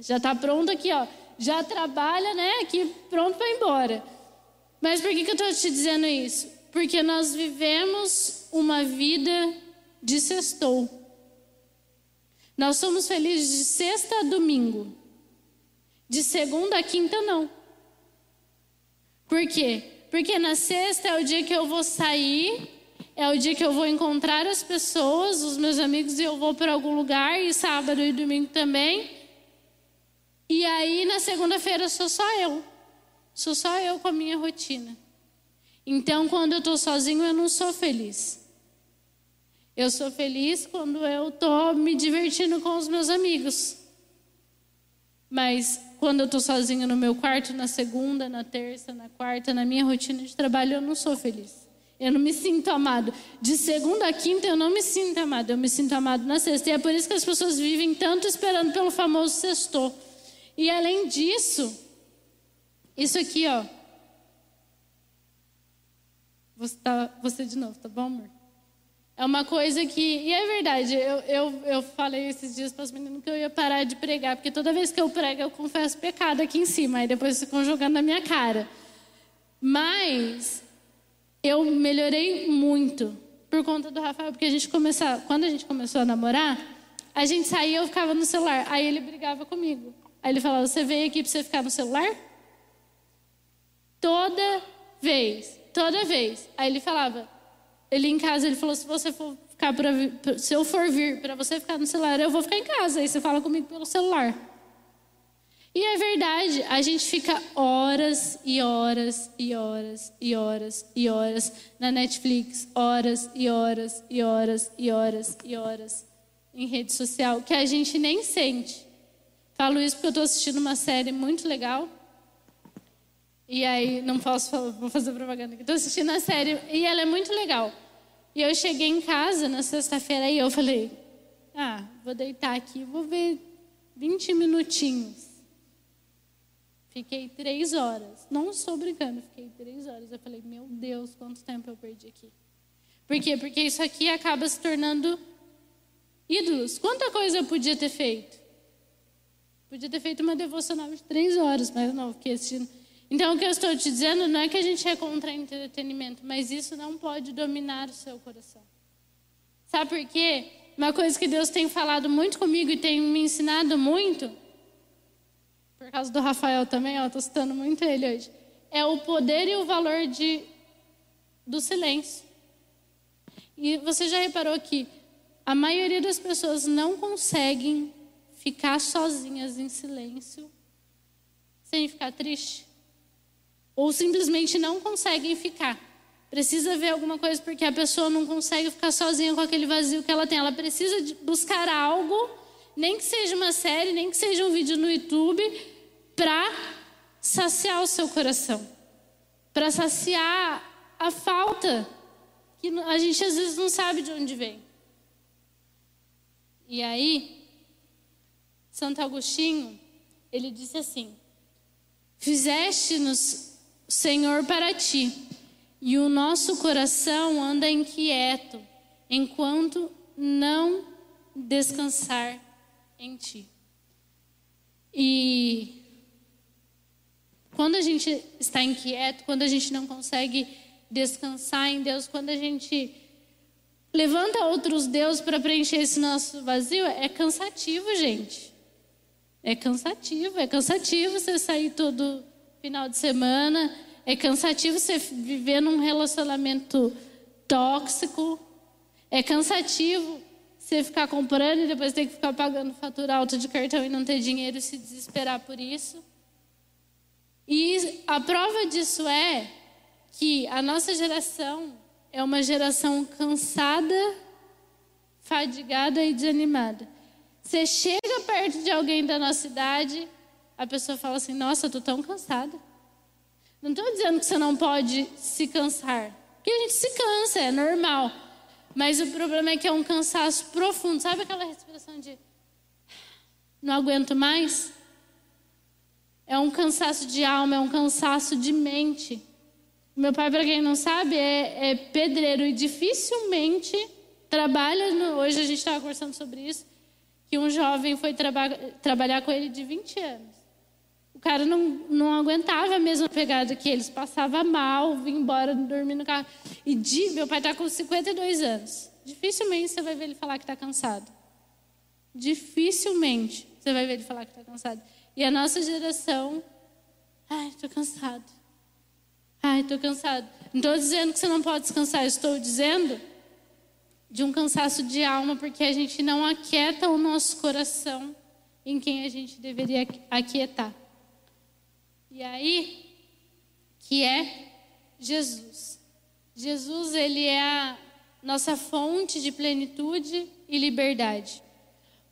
Já está pronto aqui, ó já trabalha, né, aqui pronto para ir embora. Mas por que, que eu estou te dizendo isso? Porque nós vivemos uma vida de sextou. Nós somos felizes de sexta a domingo. De segunda a quinta, não. Por quê? Porque na sexta é o dia que eu vou sair, é o dia que eu vou encontrar as pessoas, os meus amigos, e eu vou para algum lugar, e sábado e domingo também. E aí na segunda-feira sou só eu. Sou só eu com a minha rotina. Então quando eu estou sozinho eu não sou feliz. Eu sou feliz quando eu estou me divertindo com os meus amigos. Mas quando eu estou sozinha no meu quarto, na segunda, na terça, na quarta, na minha rotina de trabalho, eu não sou feliz. Eu não me sinto amado. De segunda a quinta eu não me sinto amado. Eu me sinto amado na sexta. E é por isso que as pessoas vivem tanto esperando pelo famoso sextor. E além disso, isso aqui, ó. Você, tá, você de novo, tá bom, amor? É uma coisa que. E é verdade, eu, eu, eu falei esses dias para os meninos que eu ia parar de pregar, porque toda vez que eu prego, eu confesso pecado aqui em cima, aí depois ficam jogando na minha cara. Mas eu melhorei muito por conta do Rafael, porque a gente começou, quando a gente começou a namorar, a gente saía, eu ficava no celular, aí ele brigava comigo. Aí ele falava: Você veio aqui para você ficar no celular? Toda vez, toda vez. Aí ele falava: Ele em casa, ele falou: Se você for ficar pra, se eu for vir para você ficar no celular, eu vou ficar em casa. Aí você fala comigo pelo celular. E é verdade, a gente fica horas e horas e horas e horas e horas na Netflix, horas e horas e horas e horas e horas em rede social que a gente nem sente. Falo isso porque eu estou assistindo uma série muito legal. E aí, não posso falar, vou fazer propaganda aqui. Estou assistindo a série e ela é muito legal. E eu cheguei em casa na sexta-feira e eu falei: Ah, vou deitar aqui, vou ver 20 minutinhos. Fiquei três horas. Não estou brincando, fiquei três horas. Eu falei: Meu Deus, quanto tempo eu perdi aqui. Por quê? Porque isso aqui acaba se tornando ídolos. Quanta coisa eu podia ter feito? Podia ter feito uma devocional de três horas, mas não, fiquei assistindo. Então, o que eu estou te dizendo não é que a gente é contra entretenimento, mas isso não pode dominar o seu coração. Sabe por quê? Uma coisa que Deus tem falado muito comigo e tem me ensinado muito, por causa do Rafael também, estou citando muito ele hoje, é o poder e o valor de, do silêncio. E você já reparou que a maioria das pessoas não conseguem ficar sozinhas em silêncio, sem ficar triste. Ou simplesmente não conseguem ficar. Precisa ver alguma coisa porque a pessoa não consegue ficar sozinha com aquele vazio que ela tem. Ela precisa buscar algo, nem que seja uma série, nem que seja um vídeo no YouTube, para saciar o seu coração. Para saciar a falta que a gente às vezes não sabe de onde vem. E aí, Santo Agostinho, ele disse assim: Fizeste-nos, Senhor, para ti, e o nosso coração anda inquieto, enquanto não descansar em ti. E quando a gente está inquieto, quando a gente não consegue descansar em Deus, quando a gente levanta outros deuses para preencher esse nosso vazio, é cansativo, gente. É cansativo, é cansativo você sair todo final de semana, é cansativo você viver num relacionamento tóxico, é cansativo você ficar comprando e depois ter que ficar pagando fatura alta de cartão e não ter dinheiro e se desesperar por isso. E a prova disso é que a nossa geração é uma geração cansada, fadigada e desanimada. Você chega perto de alguém da nossa idade, a pessoa fala assim: Nossa, eu tô tão cansada. Não estou dizendo que você não pode se cansar, porque a gente se cansa, é normal. Mas o problema é que é um cansaço profundo. Sabe aquela respiração de não aguento mais? É um cansaço de alma, é um cansaço de mente. Meu pai, para quem não sabe, é, é, pedreiro e dificilmente trabalha. No, hoje a gente estava conversando sobre isso. Que um jovem foi traba, trabalhar com ele de 20 anos. O cara não, não aguentava a mesma pegada que eles, passava mal, vinha embora, dormir no carro. E de, meu pai está com 52 anos. Dificilmente você vai ver ele falar que está cansado. Dificilmente você vai ver ele falar que está cansado. E a nossa geração, ai, estou cansado. Ai, estou cansado. Não estou dizendo que você não pode descansar, estou dizendo de um cansaço de alma, porque a gente não aquieta o nosso coração em quem a gente deveria aquietar. E aí, que é Jesus. Jesus, ele é a nossa fonte de plenitude e liberdade.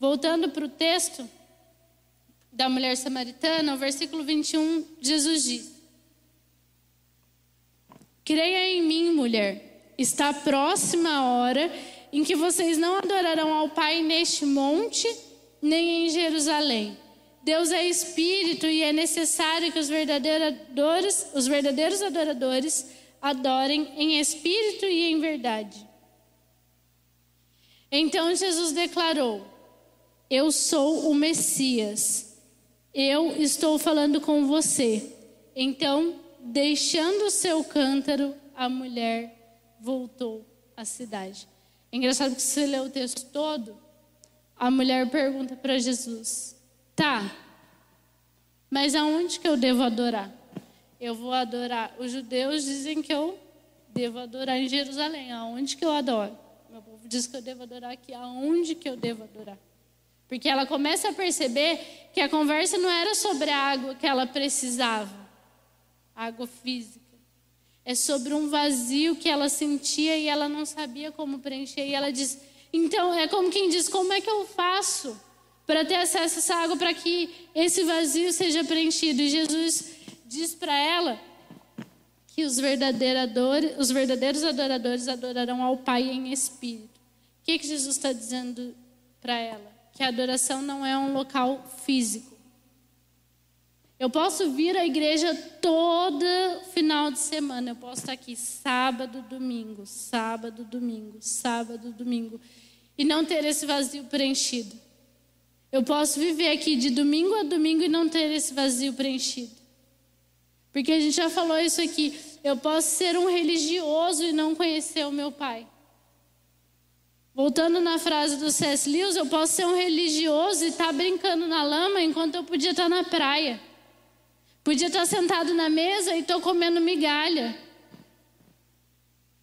Voltando para o texto da mulher samaritana, o versículo 21, Jesus diz: Creia em mim, mulher. Está próxima a hora em que vocês não adorarão ao Pai neste monte, nem em Jerusalém. Deus é espírito e é necessário que os verdadeiros, os verdadeiros adoradores adorem em espírito e em verdade. Então Jesus declarou: Eu sou o Messias. Eu estou falando com você. Então deixando o seu cântaro, a mulher voltou à cidade. É engraçado que se você lê o texto todo, a mulher pergunta para Jesus: Tá, mas aonde que eu devo adorar? Eu vou adorar. Os judeus dizem que eu devo adorar em Jerusalém. Aonde que eu adoro? Meu povo diz que eu devo adorar aqui. Aonde que eu devo adorar? Porque ela começa a perceber que a conversa não era sobre a água que ela precisava água física. É sobre um vazio que ela sentia e ela não sabia como preencher. E ela diz: então, é como quem diz: como é que eu faço para ter acesso a essa água para que esse vazio seja preenchido? E Jesus diz para ela que os os verdadeiros adoradores adorarão ao Pai em espírito. O que, que Jesus está dizendo para ela? Que a adoração não é um local físico. Eu posso vir à igreja todo final de semana. Eu posso estar aqui sábado, domingo, sábado, domingo, sábado, domingo. E não ter esse vazio preenchido. Eu posso viver aqui de domingo a domingo e não ter esse vazio preenchido. Porque a gente já falou isso aqui. Eu posso ser um religioso e não conhecer o meu pai. Voltando na frase do C.S. Lewis, eu posso ser um religioso e estar tá brincando na lama enquanto eu podia estar tá na praia. Podia estar sentado na mesa e estou comendo migalha.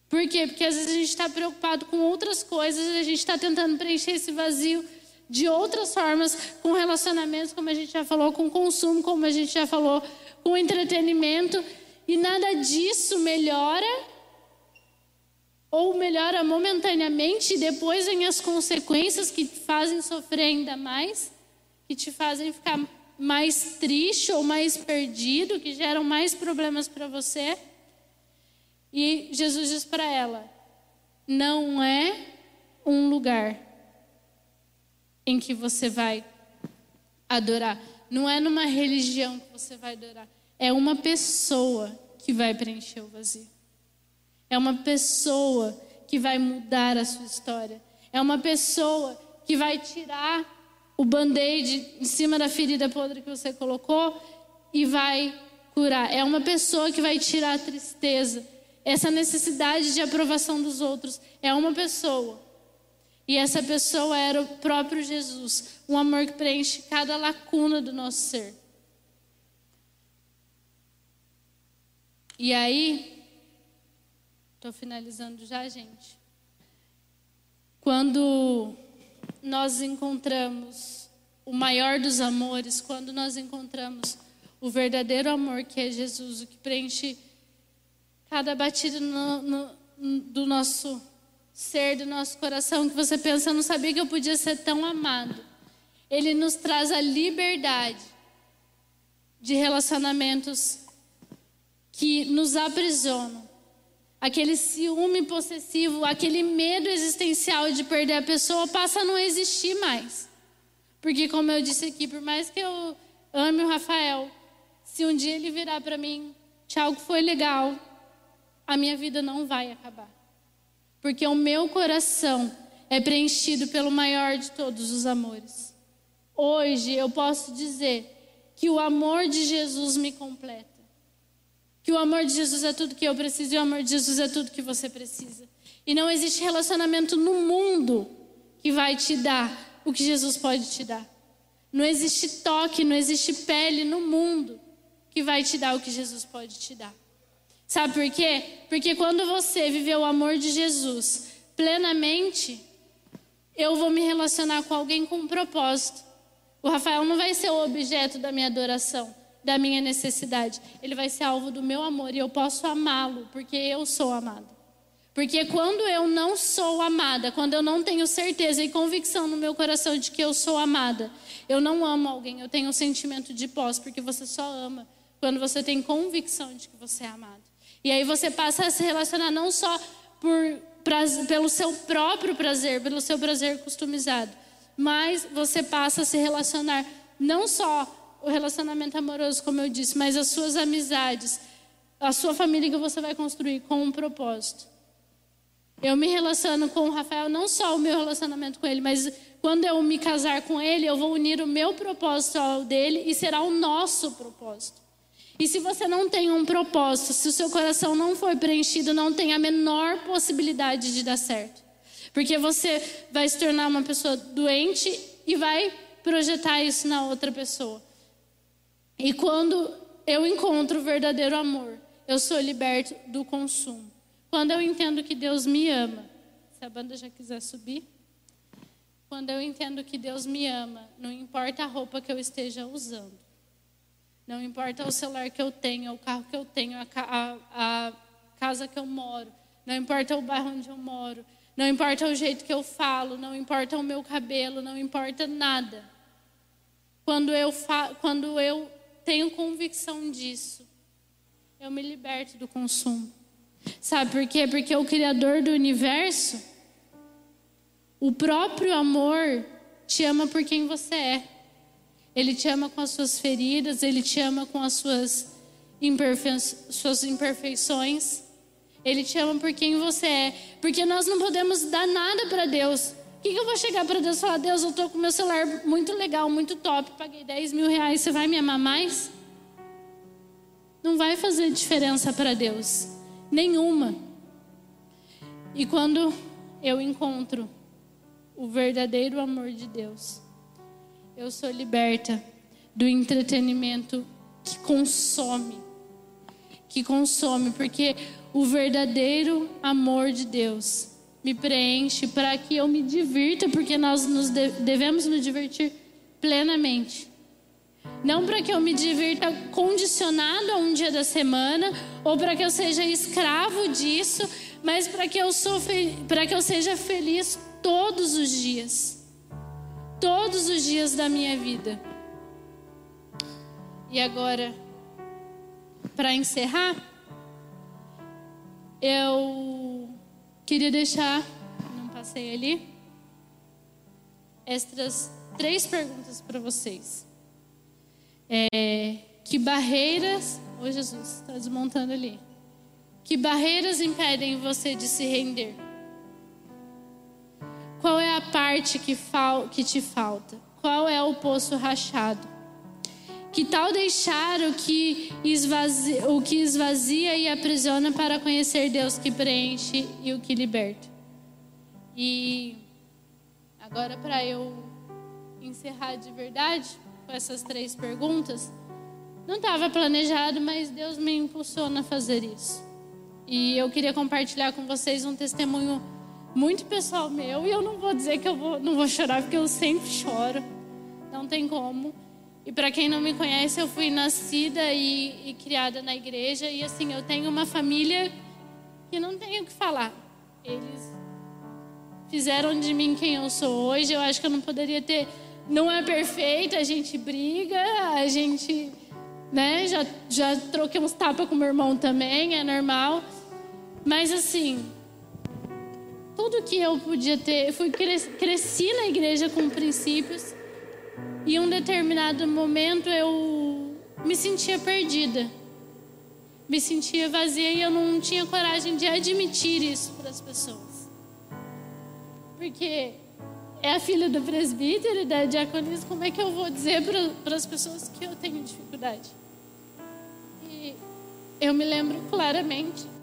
Por quê? Porque às vezes a gente está preocupado com outras coisas, a gente está tentando preencher esse vazio de outras formas, com relacionamentos, como a gente já falou, com consumo, como a gente já falou, com entretenimento, e nada disso melhora ou melhora momentaneamente, e depois vem as consequências que te fazem sofrer ainda mais, que te fazem ficar mais triste ou mais perdido, que geram mais problemas para você. E Jesus diz para ela: não é um lugar em que você vai adorar, não é numa religião que você vai adorar, é uma pessoa que vai preencher o vazio. É uma pessoa que vai mudar a sua história. É uma pessoa que vai tirar o band-aid em cima da ferida podre que você colocou e vai curar. É uma pessoa que vai tirar a tristeza, essa necessidade de aprovação dos outros. É uma pessoa. E essa pessoa era o próprio Jesus, um amor que preenche cada lacuna do nosso ser. E aí, estou finalizando já, gente. Quando nós encontramos o maior dos amores, quando nós encontramos o verdadeiro amor que é Jesus, o que preenche cada batida no, no, do nosso ser, do nosso coração, que você pensa, eu não sabia que eu podia ser tão amado. Ele nos traz a liberdade de relacionamentos que nos aprisionam. Aquele ciúme possessivo, aquele medo existencial de perder a pessoa passa a não existir mais. Porque, como eu disse aqui, por mais que eu ame o Rafael, se um dia ele virar para mim, Tiago, foi legal, a minha vida não vai acabar. Porque o meu coração é preenchido pelo maior de todos os amores. Hoje eu posso dizer que o amor de Jesus me completa. Que o amor de Jesus é tudo que eu preciso e o amor de Jesus é tudo que você precisa. E não existe relacionamento no mundo que vai te dar o que Jesus pode te dar. Não existe toque, não existe pele no mundo que vai te dar o que Jesus pode te dar. Sabe por quê? Porque quando você viver o amor de Jesus plenamente, eu vou me relacionar com alguém com um propósito. O Rafael não vai ser o objeto da minha adoração, da minha necessidade. Ele vai ser alvo do meu amor e eu posso amá-lo porque eu sou amada. Porque quando eu não sou amada, quando eu não tenho certeza e convicção no meu coração de que eu sou amada, eu não amo alguém, eu tenho um sentimento de posse, porque você só ama quando você tem convicção de que você é amado. E aí você passa a se relacionar não só por, pelo seu próprio prazer, pelo seu prazer customizado, mas você passa a se relacionar não só o relacionamento amoroso, como eu disse, mas as suas amizades, a sua família que você vai construir com um propósito. Eu me relaciono com o Rafael, não só o meu relacionamento com ele, mas quando eu me casar com ele, eu vou unir o meu propósito ao dele e será o nosso propósito. E se você não tem um propósito, se o seu coração não for preenchido, não tem a menor possibilidade de dar certo. Porque você vai se tornar uma pessoa doente e vai projetar isso na outra pessoa. E quando eu encontro o verdadeiro amor, eu sou liberto do consumo. Quando eu entendo que Deus me ama, se a banda já quiser subir. Quando eu entendo que Deus me ama, não importa a roupa que eu esteja usando. Não importa o celular que eu tenho, o carro que eu tenho, a, a, a casa que eu moro. Não importa o bairro onde eu moro. Não importa o jeito que eu falo. Não importa o meu cabelo. Não importa nada. Quando eu, fa quando eu tenho convicção disso, eu me liberto do consumo. Sabe por quê? Porque o Criador do universo, o próprio amor, te ama por quem você é. Ele te ama com as suas feridas, ele te ama com as suas, imperfe suas imperfeições. Ele te ama por quem você é. Porque nós não podemos dar nada para Deus. O que, que, eu vou chegar para Deus e falar: Deus, eu estou com meu celular muito legal, muito top, paguei 10 mil reais, você vai me amar mais? Não vai fazer diferença para Deus. Nenhuma. E quando eu encontro o verdadeiro amor de Deus, eu sou liberta do entretenimento que consome. Que consome, porque o verdadeiro amor de Deus me preenche para que eu me divirta, porque nós nos devemos nos divertir plenamente. Não para que eu me divirta condicionado a um dia da semana, ou para que eu seja escravo disso, mas para que eu para que eu seja feliz todos os dias todos os dias da minha vida. E agora, para encerrar, eu queria deixar, não passei ali, estas três perguntas para vocês. É, que barreiras, ô oh Jesus, está desmontando ali. Que barreiras impedem você de se render? A parte que, fal que te falta? Qual é o poço rachado? Que tal deixar o que, esvazia, o que esvazia e aprisiona para conhecer Deus que preenche e o que liberta? E agora, para eu encerrar de verdade com essas três perguntas, não estava planejado, mas Deus me impulsiona a fazer isso. E eu queria compartilhar com vocês um testemunho muito pessoal meu. E eu não vou dizer que eu vou, não vou chorar, porque eu sempre choro. Não tem como. E para quem não me conhece, eu fui nascida e, e, criada na igreja. E assim, eu tenho uma família que não tenho o que falar. Eles fizeram de mim quem eu sou hoje. Eu acho que eu não poderia ter. Não é perfeito, a gente briga, a gente. Né, já, já troquei uns tapas com meu irmão também, é normal. Mas assim, tudo que eu podia ter, eu fui cresci na igreja com princípios e em um determinado momento eu me sentia perdida. Me sentia vazia e eu não tinha coragem de admitir isso para as pessoas. Porque é a filha do presbítero e da diaconisa, como é que eu vou dizer para as pessoas que eu tenho dificuldade? E eu me lembro claramente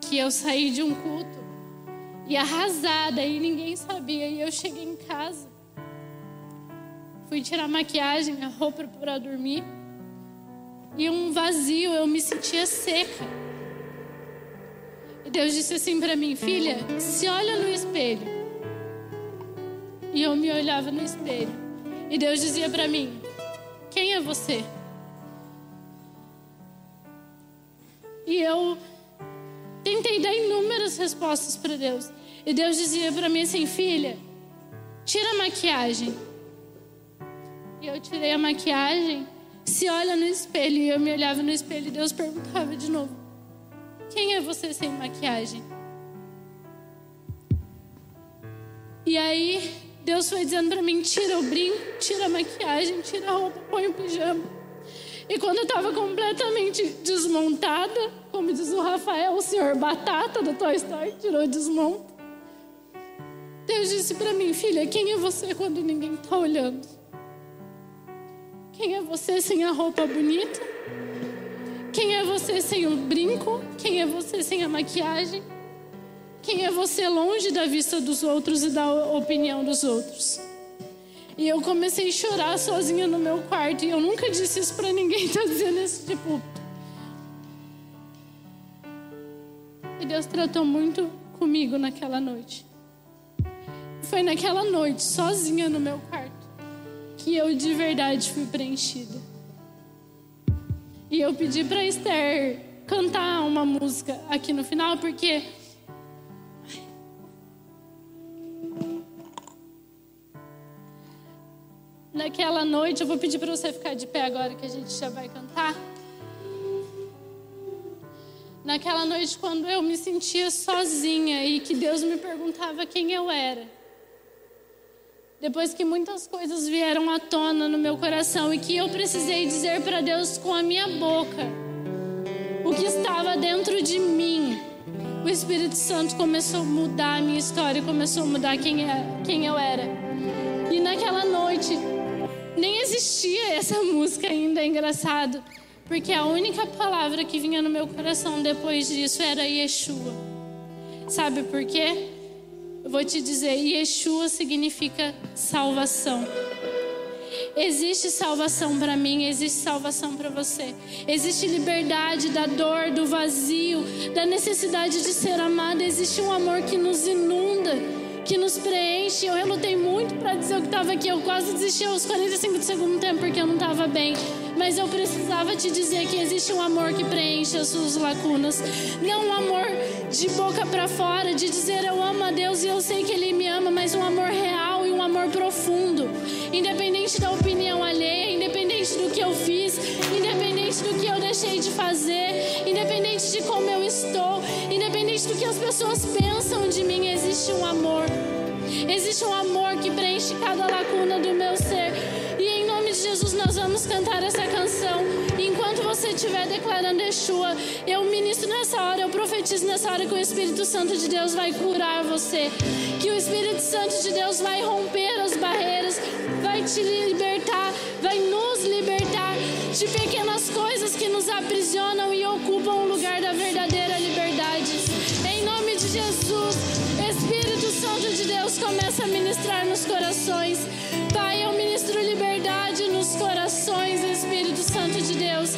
que eu saí de um culto e arrasada e ninguém sabia. E eu cheguei em casa Fui tirar maquiagem, a roupa para dormir. E um vazio, eu me sentia seca. E Deus disse assim para mim, filha, se olha no espelho. E eu me olhava no espelho. E Deus dizia para mim: Quem é você? E eu tentei dar inúmeras respostas para Deus. E Deus dizia para mim assim: Filha, tira a maquiagem. E eu tirei a maquiagem, se olha no espelho. E eu me olhava no espelho e Deus perguntava de novo: Quem é você sem maquiagem? E aí Deus foi dizendo para mim: Tira o brinco, tira a maquiagem, tira a roupa, põe o pijama. E quando eu estava completamente desmontada, como diz o Rafael, o senhor Batata do Toy Story, tirou desmonto. Deus disse para mim, filha, quem é você quando ninguém está olhando? Quem é você sem a roupa bonita? Quem é você sem o brinco? Quem é você sem a maquiagem? Quem é você longe da vista dos outros e da opinião dos outros? E eu comecei a chorar sozinha no meu quarto. E eu nunca disse isso para ninguém, (laughs) tá dizendo isso tipo. E Deus tratou muito comigo naquela noite. Foi naquela noite, sozinha no meu quarto que eu de verdade fui preenchida. E eu pedi para Esther cantar uma música aqui no final, porque naquela noite, eu vou pedir para você ficar de pé agora que a gente já vai cantar. Naquela noite, quando eu me sentia sozinha e que Deus me perguntava quem eu era. Depois que muitas coisas vieram à tona no meu coração e que eu precisei dizer para Deus com a minha boca o que estava dentro de mim, o Espírito Santo começou a mudar a minha história, começou a mudar quem, é, quem eu era. E naquela noite, nem existia essa (laughs) música ainda, é engraçado, porque a única palavra que vinha no meu coração depois disso era Yeshua. Sabe por quê? Eu vou te dizer, Yeshua significa salvação. Existe salvação para mim, existe salvação para você. Existe liberdade da dor, do vazio, da necessidade de ser amada. Existe um amor que nos inunda, que nos preenche. Eu relutei muito para dizer o que estava aqui. Eu quase desisti aos 45 do segundo tempo porque eu não estava bem mas eu precisava te dizer que existe um amor que preenche as suas lacunas. Não um amor de boca para fora, de dizer eu amo a Deus e eu sei que Ele me ama, mas um amor real e um amor profundo. Independente da opinião alheia, independente do que eu fiz, independente do que eu deixei de fazer, independente de como eu estou, independente do que as pessoas pensam de mim, existe um amor. Existe um amor que preenche cada lacuna do meu ser Jesus, nós vamos cantar essa canção. E enquanto você estiver declarando Yeshua, eu ministro nessa hora, eu profetizo nessa hora que o Espírito Santo de Deus vai curar você. Que o Espírito Santo de Deus vai romper as barreiras, vai te libertar, vai nos libertar de pequenas coisas que nos aprisionam e ocupam o lugar da verdadeira liberdade de Jesus, Espírito Santo de Deus, começa a ministrar nos corações. Pai, eu ministro liberdade nos corações, Espírito Santo de Deus.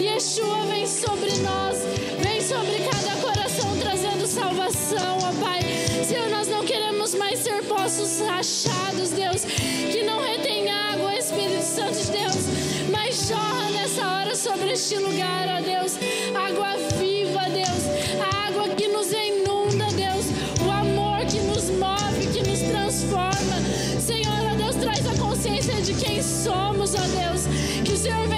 Yeshua vem sobre nós, vem sobre cada coração, trazendo salvação, ó Pai. Senhor, nós não queremos mais ser poços rachados, Deus, que não retém água, Espírito Santo de Deus, mas jorra nessa hora sobre este lugar, ó Deus, água viva, Deus, água que nos enche quem somos, ó Deus. Que o Senhor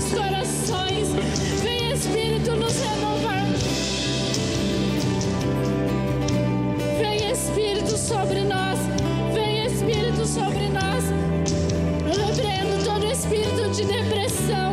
nossos corações. Vem, Espírito, nos renovar. Vem, Espírito, sobre nós. Vem, Espírito, sobre nós. Eu repreendo todo espírito de depressão.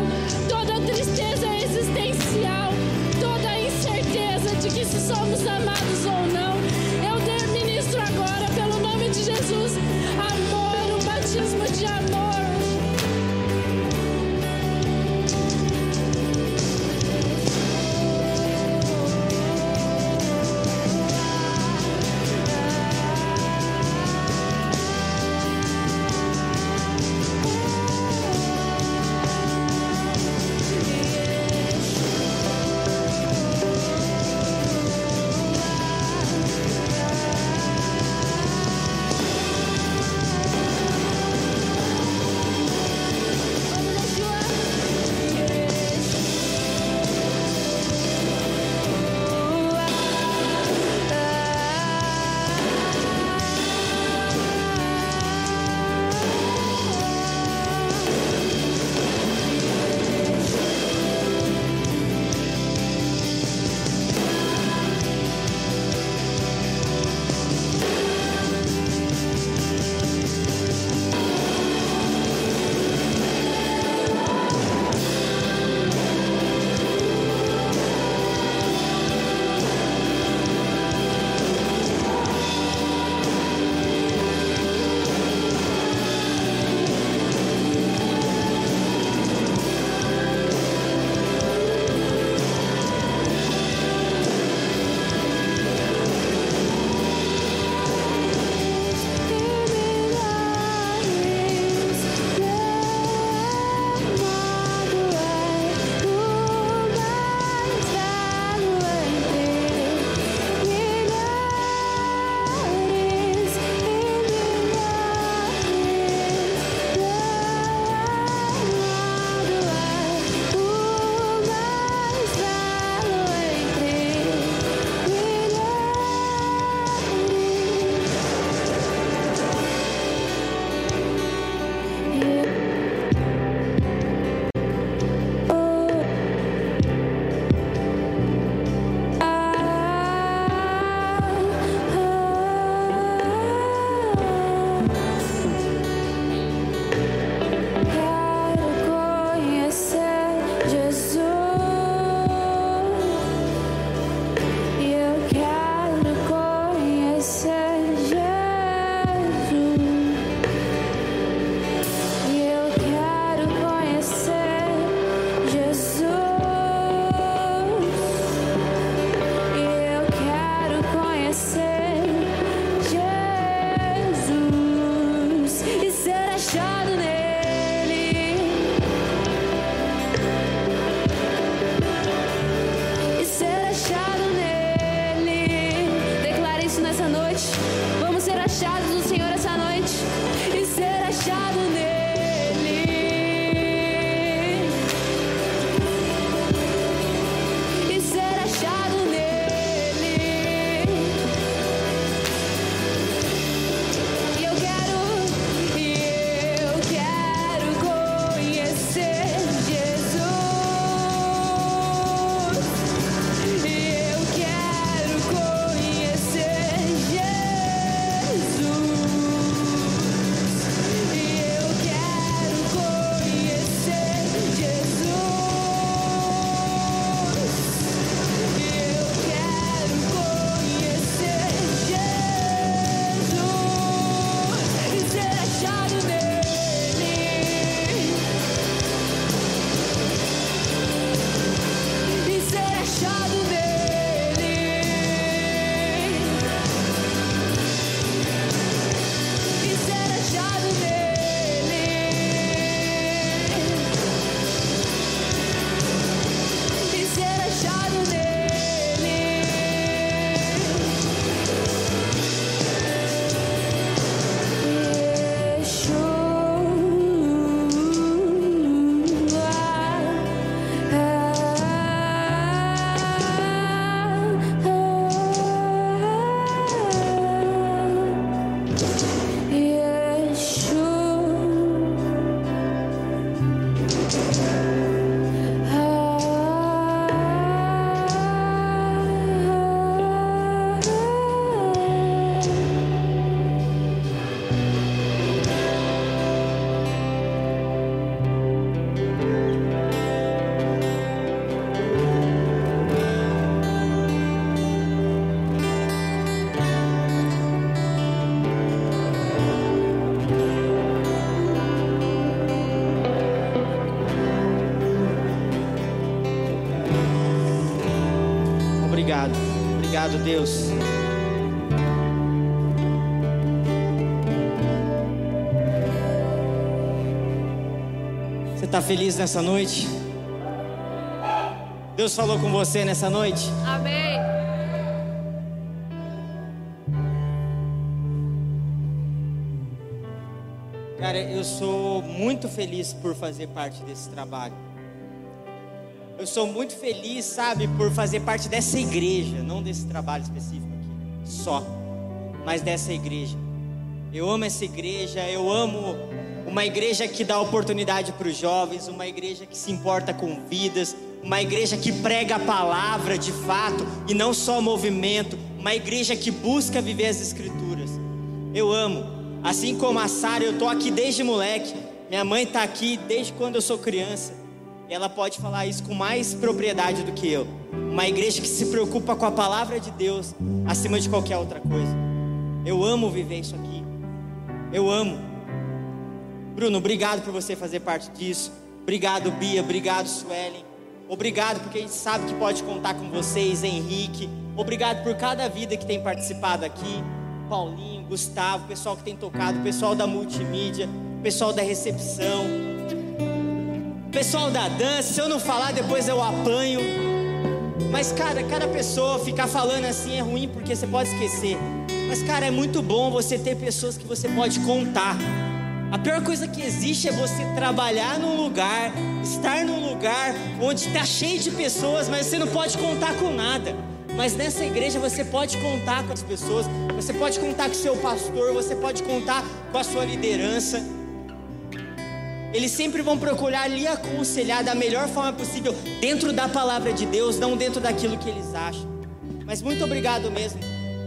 Obrigado, Deus. Você está feliz nessa noite? Deus falou com você nessa noite? Amém. Cara, eu sou muito feliz por fazer parte desse trabalho. Sou muito feliz, sabe, por fazer parte dessa igreja, não desse trabalho específico aqui, só, mas dessa igreja. Eu amo essa igreja, eu amo uma igreja que dá oportunidade para os jovens, uma igreja que se importa com vidas, uma igreja que prega a palavra de fato e não só movimento, uma igreja que busca viver as escrituras. Eu amo, assim como a Sara, eu tô aqui desde moleque. Minha mãe está aqui desde quando eu sou criança ela pode falar isso com mais propriedade do que eu. Uma igreja que se preocupa com a palavra de Deus acima de qualquer outra coisa. Eu amo viver isso aqui. Eu amo. Bruno, obrigado por você fazer parte disso. Obrigado, Bia. Obrigado, Suelen. Obrigado porque a gente sabe que pode contar com vocês, Henrique. Obrigado por cada vida que tem participado aqui. Paulinho, Gustavo, pessoal que tem tocado, pessoal da multimídia, pessoal da recepção, Pessoal da dança, se eu não falar, depois eu apanho. Mas, cara, cada pessoa ficar falando assim é ruim porque você pode esquecer. Mas, cara, é muito bom você ter pessoas que você pode contar. A pior coisa que existe é você trabalhar num lugar, estar num lugar onde está cheio de pessoas, mas você não pode contar com nada. Mas nessa igreja você pode contar com as pessoas, você pode contar com o seu pastor, você pode contar com a sua liderança. Eles sempre vão procurar lhe aconselhar da melhor forma possível, dentro da palavra de Deus, não dentro daquilo que eles acham. Mas muito obrigado mesmo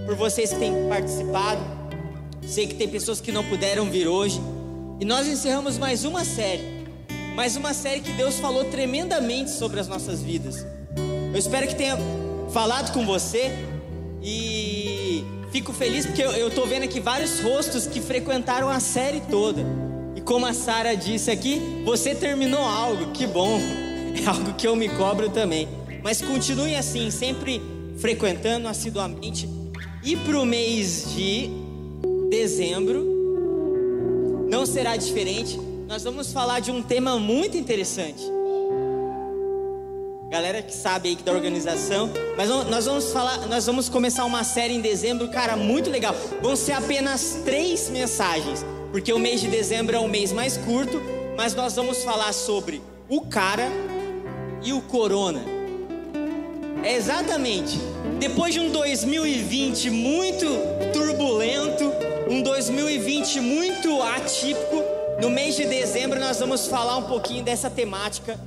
por vocês que têm participado. Sei que tem pessoas que não puderam vir hoje. E nós encerramos mais uma série. Mais uma série que Deus falou tremendamente sobre as nossas vidas. Eu espero que tenha falado com você. E fico feliz porque eu estou vendo aqui vários rostos que frequentaram a série toda. E como a Sara disse aqui, você terminou algo, que bom. (laughs) É algo que eu me cobro também. Mas continue assim, sempre frequentando assiduamente. E para o mês de dezembro, não será diferente. Nós vamos falar de um tema muito interessante. Galera que sabe aí da organização, mas nós vamos falar, nós vamos começar uma série em dezembro, cara, muito legal. Vão ser apenas três mensagens porque o mês de dezembro é o mês mais curto, mas nós vamos falar sobre o cara e o corona. É exatamente. Depois de um 2020 muito turbulento, um 2020 muito atípico, no mês de dezembro nós vamos falar um pouquinho dessa temática.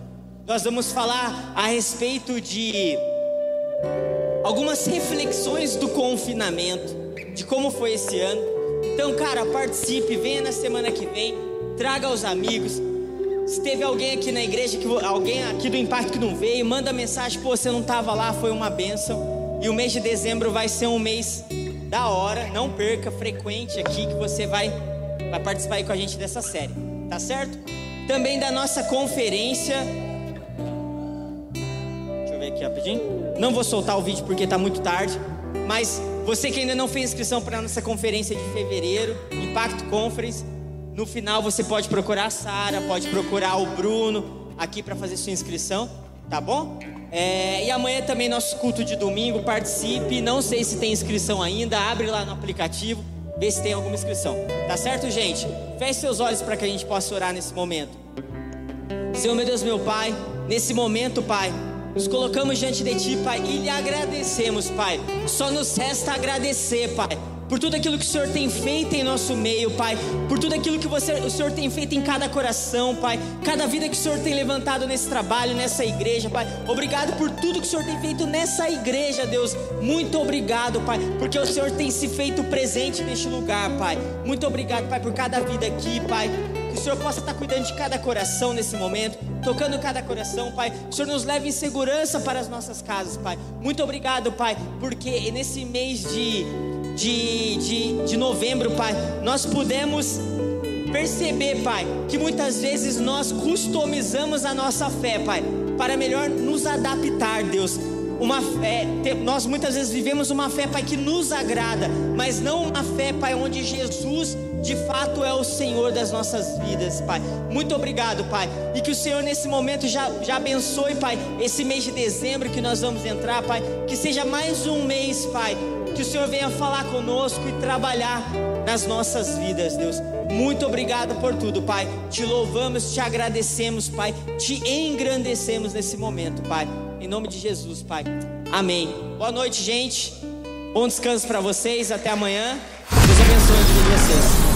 Nós vamos falar a respeito de algumas reflexões do confinamento, de como foi esse ano. Então, cara, participe, venha na semana que vem, traga os amigos. Se teve alguém aqui na igreja, que, alguém aqui do Impacto que não veio, manda mensagem, pô, você não estava lá, foi uma benção. E o mês de dezembro vai ser um mês da hora, não perca, frequente aqui que você vai, vai participar aí com a gente dessa série, tá certo? Também da nossa conferência. Deixa eu ver aqui rapidinho. Não vou soltar o vídeo porque tá muito tarde, mas você que ainda não fez inscrição para a nossa conferência de fevereiro, Impacto Conference, no final você pode procurar a Sara, pode procurar o Bruno aqui para fazer sua inscrição, tá bom? É, e amanhã também nosso culto de domingo, participe. Não sei se tem inscrição ainda, abre lá no aplicativo, vê se tem alguma inscrição. Tá certo, gente? Feche seus olhos para que a gente possa orar nesse momento. Senhor, meu Deus, meu Pai, nesse momento, Pai. Nos colocamos diante de Ti, Pai, e lhe agradecemos, Pai. Só nos resta agradecer, Pai por tudo aquilo que o Senhor tem feito em nosso meio, Pai, por tudo aquilo que você, o Senhor tem feito em cada coração, Pai, cada vida que o Senhor tem levantado nesse trabalho, nessa igreja, Pai. Obrigado por tudo que o Senhor tem feito nessa igreja, Deus. Muito obrigado, Pai, porque o Senhor tem se feito presente neste lugar, Pai. Muito obrigado, Pai, por cada vida aqui, Pai. Que o Senhor possa estar cuidando de cada coração nesse momento, tocando cada coração, Pai. Que o Senhor nos leve em segurança para as nossas casas, Pai. Muito obrigado, Pai, porque nesse mês de de, de, de novembro, Pai, nós pudemos perceber, Pai, que muitas vezes nós customizamos a nossa fé, Pai, para melhor nos adaptar, Deus. uma fé, nós muitas vezes vivemos uma fé, Pai, que nos agrada, mas não uma fé, Pai, onde Jesus de fato é o Senhor das nossas vidas, Pai. Muito obrigado, Pai. E que o Senhor nesse momento já, já abençoe, Pai, esse mês de dezembro que nós vamos entrar, Pai. Que seja mais um mês, Pai. Que o Senhor venha falar conosco e trabalhar nas nossas vidas, Deus. Muito obrigado por tudo, Pai. Te louvamos, te agradecemos, Pai. Te engrandecemos nesse momento, Pai. Em nome de Jesus, Pai. Amém. Boa noite, gente. Bom descanso para vocês. Até amanhã. Deus abençoe a vida de vocês.